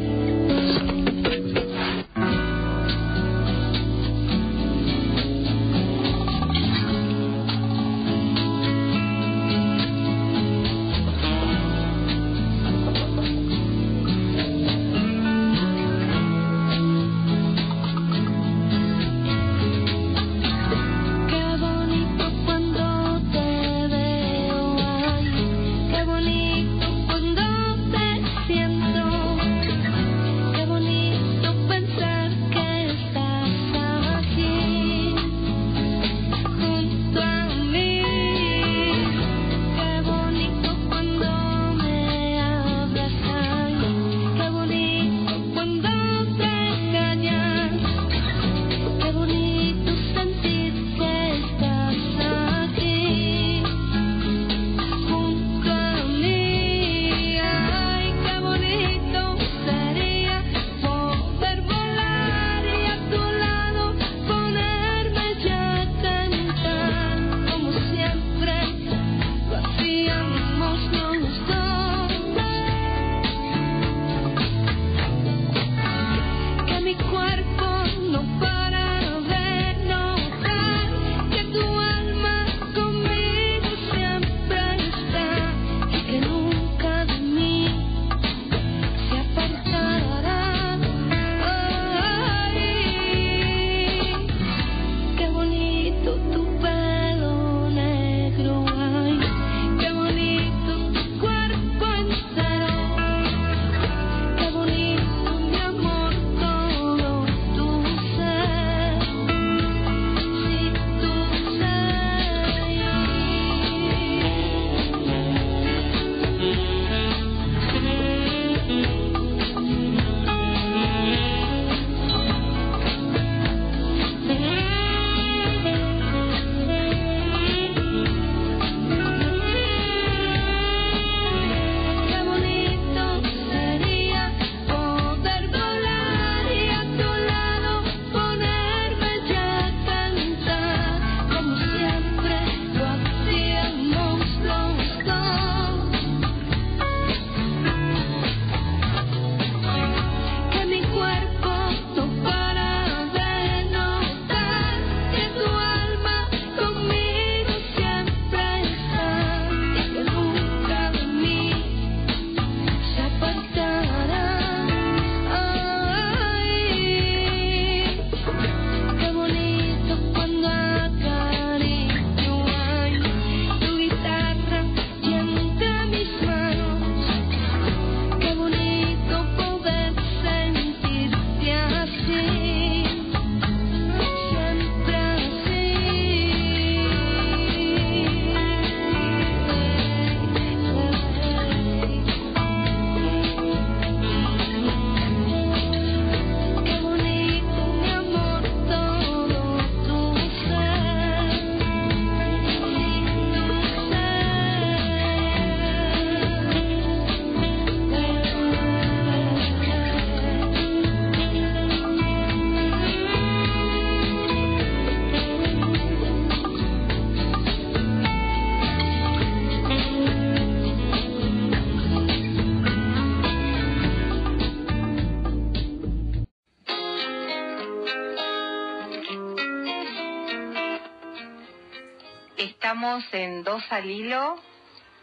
En Dos al Hilo,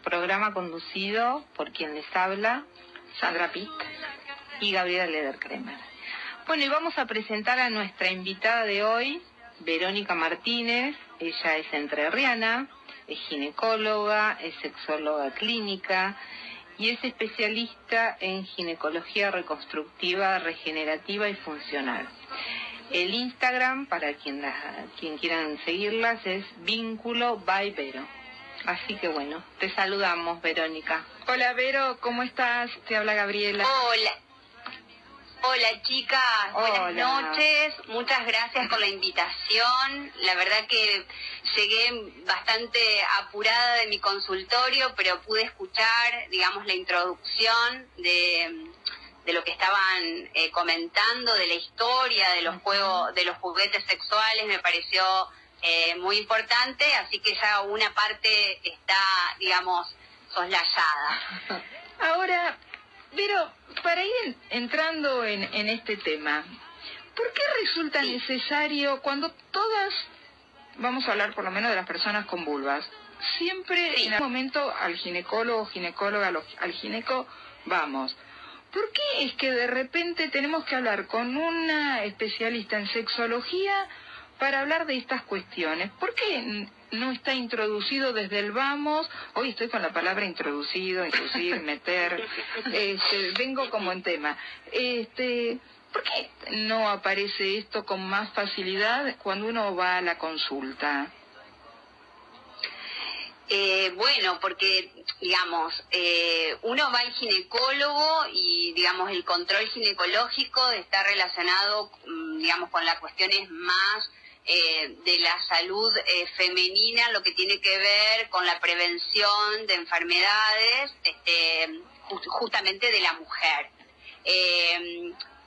programa conducido por quien les habla, Sandra Pitt y Gabriela Lederkremer. Bueno, y vamos a presentar a nuestra invitada de hoy, Verónica Martínez. Ella es entrerriana, es ginecóloga, es sexóloga clínica y es especialista en ginecología reconstructiva, regenerativa y funcional. El Instagram, para quien, la- quien quieran seguirlas, es vínculo by Vero. Así que bueno, te saludamos, Verónica. Hola Vero, ¿cómo estás? Te habla Gabriela. Hola. Hola chicas, buenas Hola. noches, muchas gracias por la invitación. La verdad que llegué bastante apurada de mi consultorio, pero pude escuchar, digamos, la introducción de, de lo que estaban eh, comentando, de la historia, de los juegos, de los juguetes sexuales, me pareció eh, muy importante, así que ya una parte está, digamos, soslayada. Ahora, Vero, para ir en- entrando en, en este tema, ¿por qué resulta necesario cuando todas, vamos a hablar por lo menos de las personas con vulvas, siempre en algún momento al ginecólogo, ginecóloga, lo- al gineco, vamos? ¿Por qué es que de repente tenemos que hablar con una especialista en sexología para hablar de estas cuestiones? ¿Por qué no está introducido desde el vamos? Hoy estoy con la palabra introducido, introducir, meter. Este, vengo como en tema. Este, ¿Por qué no aparece esto con más facilidad cuando uno va a la consulta? Eh, bueno, porque, digamos, eh, uno va al ginecólogo y, digamos, el control ginecológico está relacionado, mm, digamos, con las cuestiones más eh, de la salud femenina, lo que tiene que ver con la prevención de enfermedades, este, ju- justamente de la mujer.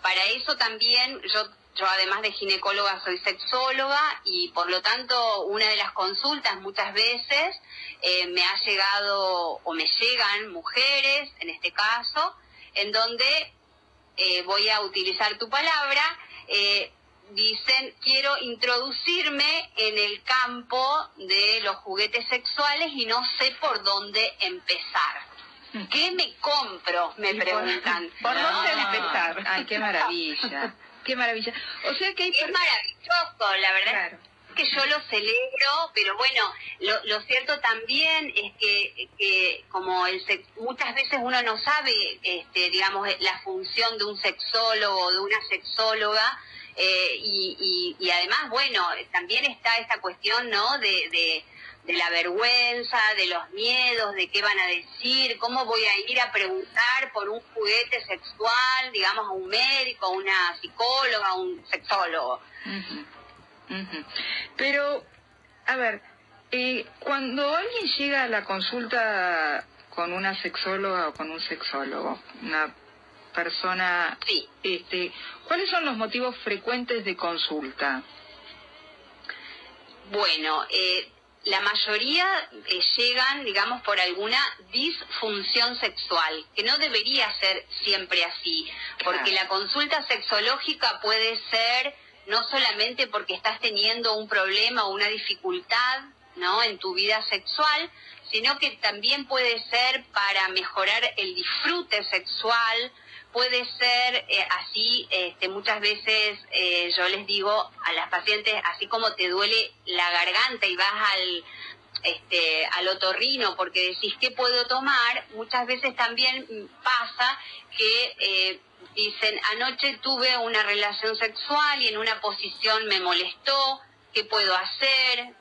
Para eso también yo yo además de ginecóloga soy sexóloga y por lo tanto una de las consultas muchas veces eh, me ha llegado o me llegan mujeres en este caso en donde eh, voy a utilizar tu palabra eh, dicen quiero introducirme en el campo de los juguetes sexuales y no sé por dónde empezar. ¿Qué me compro? Me preguntan. ¿Por dónde empezar? Ay, qué maravilla. Qué maravilla. O sea que hay es maravilloso, la verdad. Que yo lo celebro, pero bueno, lo, lo cierto también es que, que como el sex- muchas veces uno no sabe, este, digamos, la función de un sexólogo o de una sexóloga, eh, y, y, y además, bueno, también está esta cuestión, ¿no? De, de, de la vergüenza, de los miedos, de qué van a decir, cómo voy a ir a preguntar por un juguete sexual, digamos, a un médico, a una psicóloga, a un sexólogo. Pero, a ver, eh, cuando alguien llega a la consulta con una sexóloga o con un sexólogo, una persona, este, ¿cuáles son los motivos frecuentes de consulta? Bueno, eh, la mayoría eh, llegan, digamos, por alguna disfunción sexual, que no debería ser siempre así, porque la consulta sexológica puede ser no solamente porque estás teniendo un problema o una dificultad, ¿no? En tu vida sexual, sino que también puede ser para mejorar el disfrute sexual, puede ser eh, así, este, muchas veces eh, yo les digo a las pacientes, así como te duele la garganta y vas al este otorrino porque decís qué puedo tomar, muchas veces también pasa que eh, dicen anoche tuve una relación sexual y en una posición me molestó, ¿qué puedo hacer?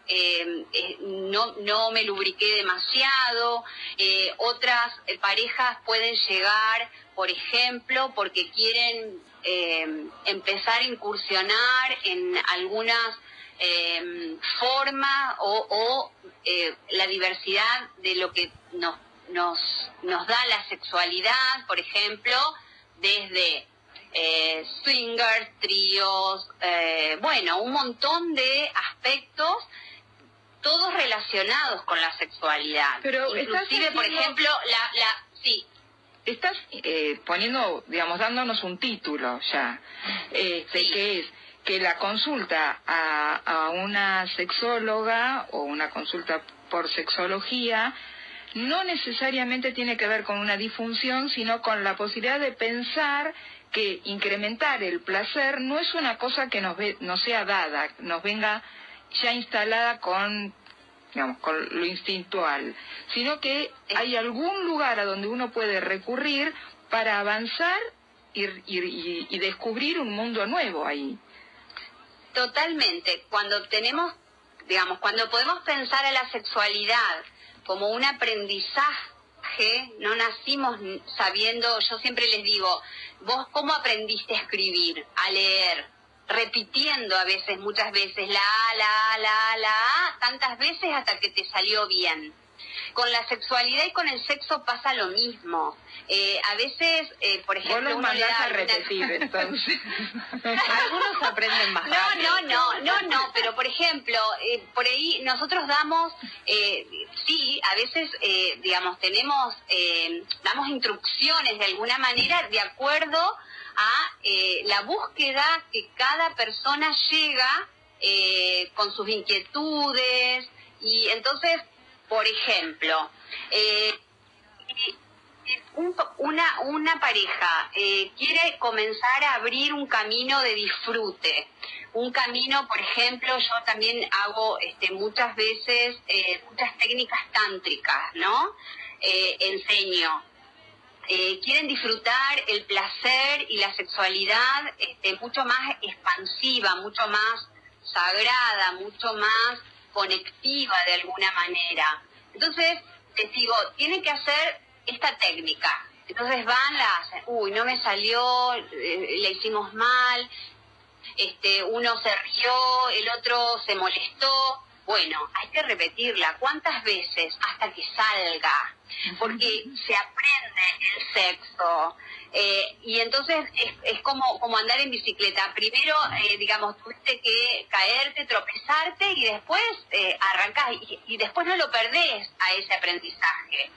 No, no me lubriqué demasiado. Otras parejas pueden llegar, por ejemplo, porque quieren eh, empezar a incursionar en algunas eh, formas o, o, eh, la diversidad de lo que nos, nos, nos da la sexualidad, por ejemplo, desde eh, swingers, tríos, eh, bueno, un montón de aspectos, todos relacionados con la sexualidad. Pero Inclusive, por ejemplo, la, la, sí, Estás eh, poniendo, digamos, dándonos un título ya, este, que es que la consulta a, a una sexóloga o una consulta por sexología no necesariamente tiene que ver con una disfunción, sino con la posibilidad de pensar que incrementar el placer no es una cosa que nos, ve, no sea dada, nos venga ya instalada con digamos, con lo instintual, sino que hay algún lugar a donde uno puede recurrir para avanzar y, y, y descubrir un mundo nuevo ahí. Totalmente. Cuando tenemos, digamos, cuando podemos pensar a la sexualidad como un aprendizaje, no nacimos sabiendo, yo siempre les digo, vos cómo aprendiste a escribir, a leer, repitiendo a veces, muchas veces, la, la, la, la, tantas veces hasta que te salió bien. Con la sexualidad y con el sexo pasa lo mismo. Eh, a veces, eh, por ejemplo, Vos los mandás a repetir, entonces. Algunos aprenden más. No, no, no, no, no, pero por ejemplo, eh, por ahí nosotros damos, eh, sí, a veces, eh, digamos, tenemos, eh, damos instrucciones de alguna manera de acuerdo a eh, la búsqueda que cada persona llega eh, con sus inquietudes y entonces, por ejemplo, eh, un- una, una pareja eh, quiere comenzar a abrir un camino de disfrute, un camino, por ejemplo, yo también hago este, muchas veces muchas técnicas tántricas, ¿no? Enseño. Eh, quieren disfrutar el placer y la sexualidad este, mucho más expansiva, mucho más sagrada, mucho más conectiva de alguna manera. Entonces, les digo, tienen que hacer esta técnica. Entonces van, la hacen, uy, no me salió, eh, le hicimos mal, este, uno se rió, el otro se molestó. Bueno, hay que repetirla. ¿Cuántas veces? Hasta que salga. Porque se aprende el sexo. Eh, y entonces es, es como, como andar en bicicleta. Primero, eh, digamos, tuviste que caerte, tropezarte y después eh, arrancás. Y, y después no lo perdés a ese aprendizaje.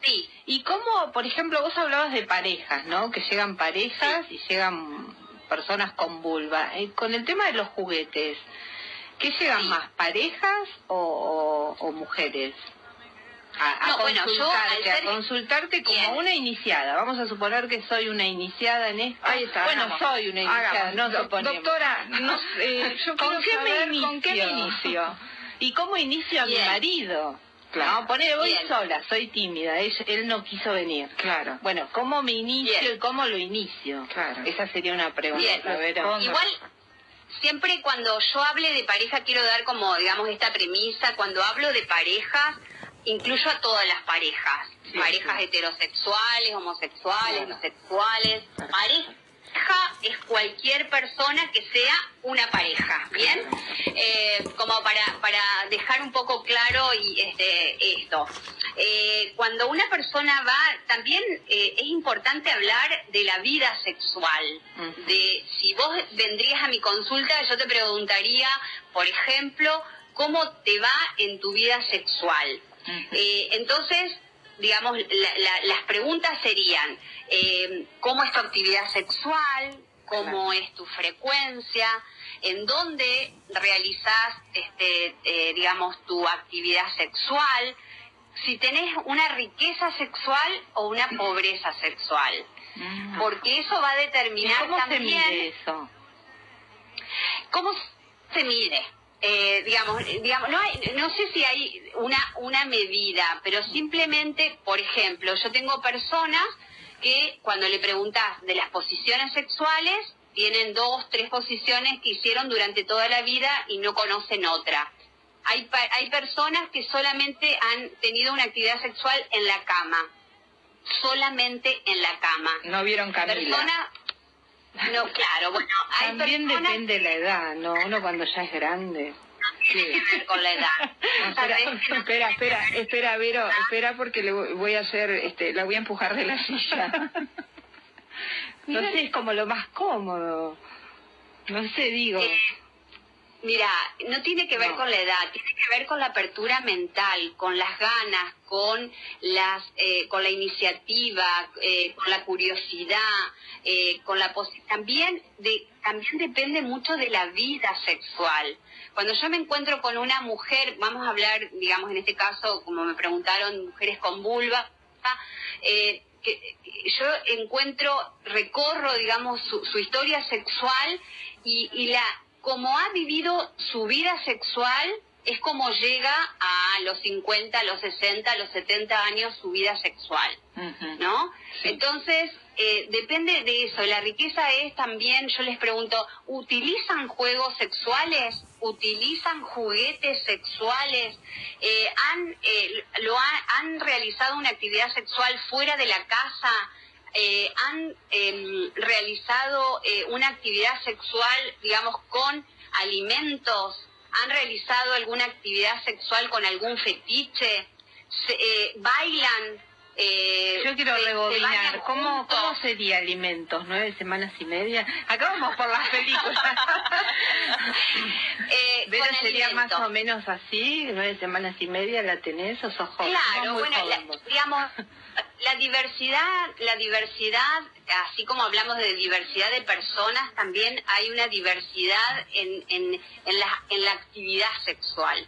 Sí. ¿Y cómo, por ejemplo, vos hablabas de parejas, ¿no? Que llegan parejas y llegan personas con vulva. Eh, con el tema de los juguetes, ¿qué llegan más, parejas o, o- o mujeres? A, a No, bueno, yo, al consultarte, ser- a consultarte como Bien. una iniciada. Vamos a suponer que soy una iniciada en esto. Ahí está, Bueno, hagamos. soy una iniciada, Hagamos. no Do- suponemos. doctora, no sé, yo ¿Con qué saber me inicio? con qué me inicio. ¿Y cómo inicio a Bien. mi marido? Claro. No, ponele, voy Bien. sola, soy tímida, él, él no quiso venir. Claro. Bueno, ¿cómo me inicio y cómo lo inicio? Claro. Esa sería una pregunta. Igual, siempre cuando yo hable de pareja, quiero dar como, digamos, esta premisa. Cuando hablo de parejas, incluyo a todas las parejas. Sí, parejas sí. heterosexuales, homosexuales, bisexuales. Pareja es cualquier persona que sea una pareja, ¿bien? Eh, como para, para dejar un poco claro y este, esto. Eh, cuando una persona va, también eh, es importante hablar de la vida sexual. De si vos vendrías a mi consulta, yo te preguntaría, por ejemplo, cómo te va en tu vida sexual. Entonces, digamos, la- la- las preguntas serían, eh, ¿cómo es tu actividad sexual? ¿Cómo es tu frecuencia? ¿En dónde realizás, este, eh, digamos, tu actividad sexual? Si tenés una riqueza sexual o una pobreza sexual. Porque eso va a ¿Y determinar cómo se también... mide eso? ¿Cómo se mide? Eh, digamos, eh, digamos no, hay- no sé si hay una, una medida, pero simplemente, por ejemplo, yo tengo personas que cuando le preguntas de las posiciones sexuales, tienen dos, tres posiciones que hicieron durante toda la vida y no conocen otra. Hay, hay personas que solamente han tenido una actividad sexual en la cama, solamente en la cama. No vieron Camila. Personas, no, claro, bueno, hay También personas depende de la edad, ¿no? Uno cuando ya es grande. ver con la edad. Espera, espera, espera, espera, Vero, espera porque le voy voy a hacer, este, la voy a empujar de la silla. No sé, es como lo más cómodo. No sé, digo. Mira, no tiene que ver con la edad, tiene que ver con la apertura mental, con las ganas, con las, eh, con la iniciativa, eh, con la curiosidad, eh, con la posi- también de, también depende mucho de la vida sexual. Cuando yo me encuentro con una mujer, vamos a hablar, digamos en este caso, como me preguntaron, mujeres con vulva, eh, que que yo encuentro, recorro, digamos, su, su historia sexual y, y la como ha vivido su vida sexual es como llega a los 50, a los 60, a los 70 años su vida sexual, ¿no? Entonces, eh, depende de eso. La riqueza es también, yo les pregunto, ¿utilizan juegos sexuales? ¿Utilizan juguetes sexuales? Eh, ¿han, eh, lo ha- ¿Han realizado una actividad sexual fuera de la casa? Eh, ¿Han em, realizado eh, una actividad sexual, digamos, con alimentos? ¿Han realizado alguna actividad sexual con algún fetiche? Se- eh, ¿Bailan? Eh, Yo quiero se- rebobinar. ¿Cómo? ¿Cómo sería alimentos? ¿Nueve semanas y media? Acá vamos por las películas. Eh, Pero con sería alimentos. más o menos así, nueve semanas y media la tenés o sos joven. Claro, bueno, la- digamos, la diversidad, la diversidad, así como hablamos de diversidad de personas, también hay una diversidad en, en, en, la, en la actividad sexual.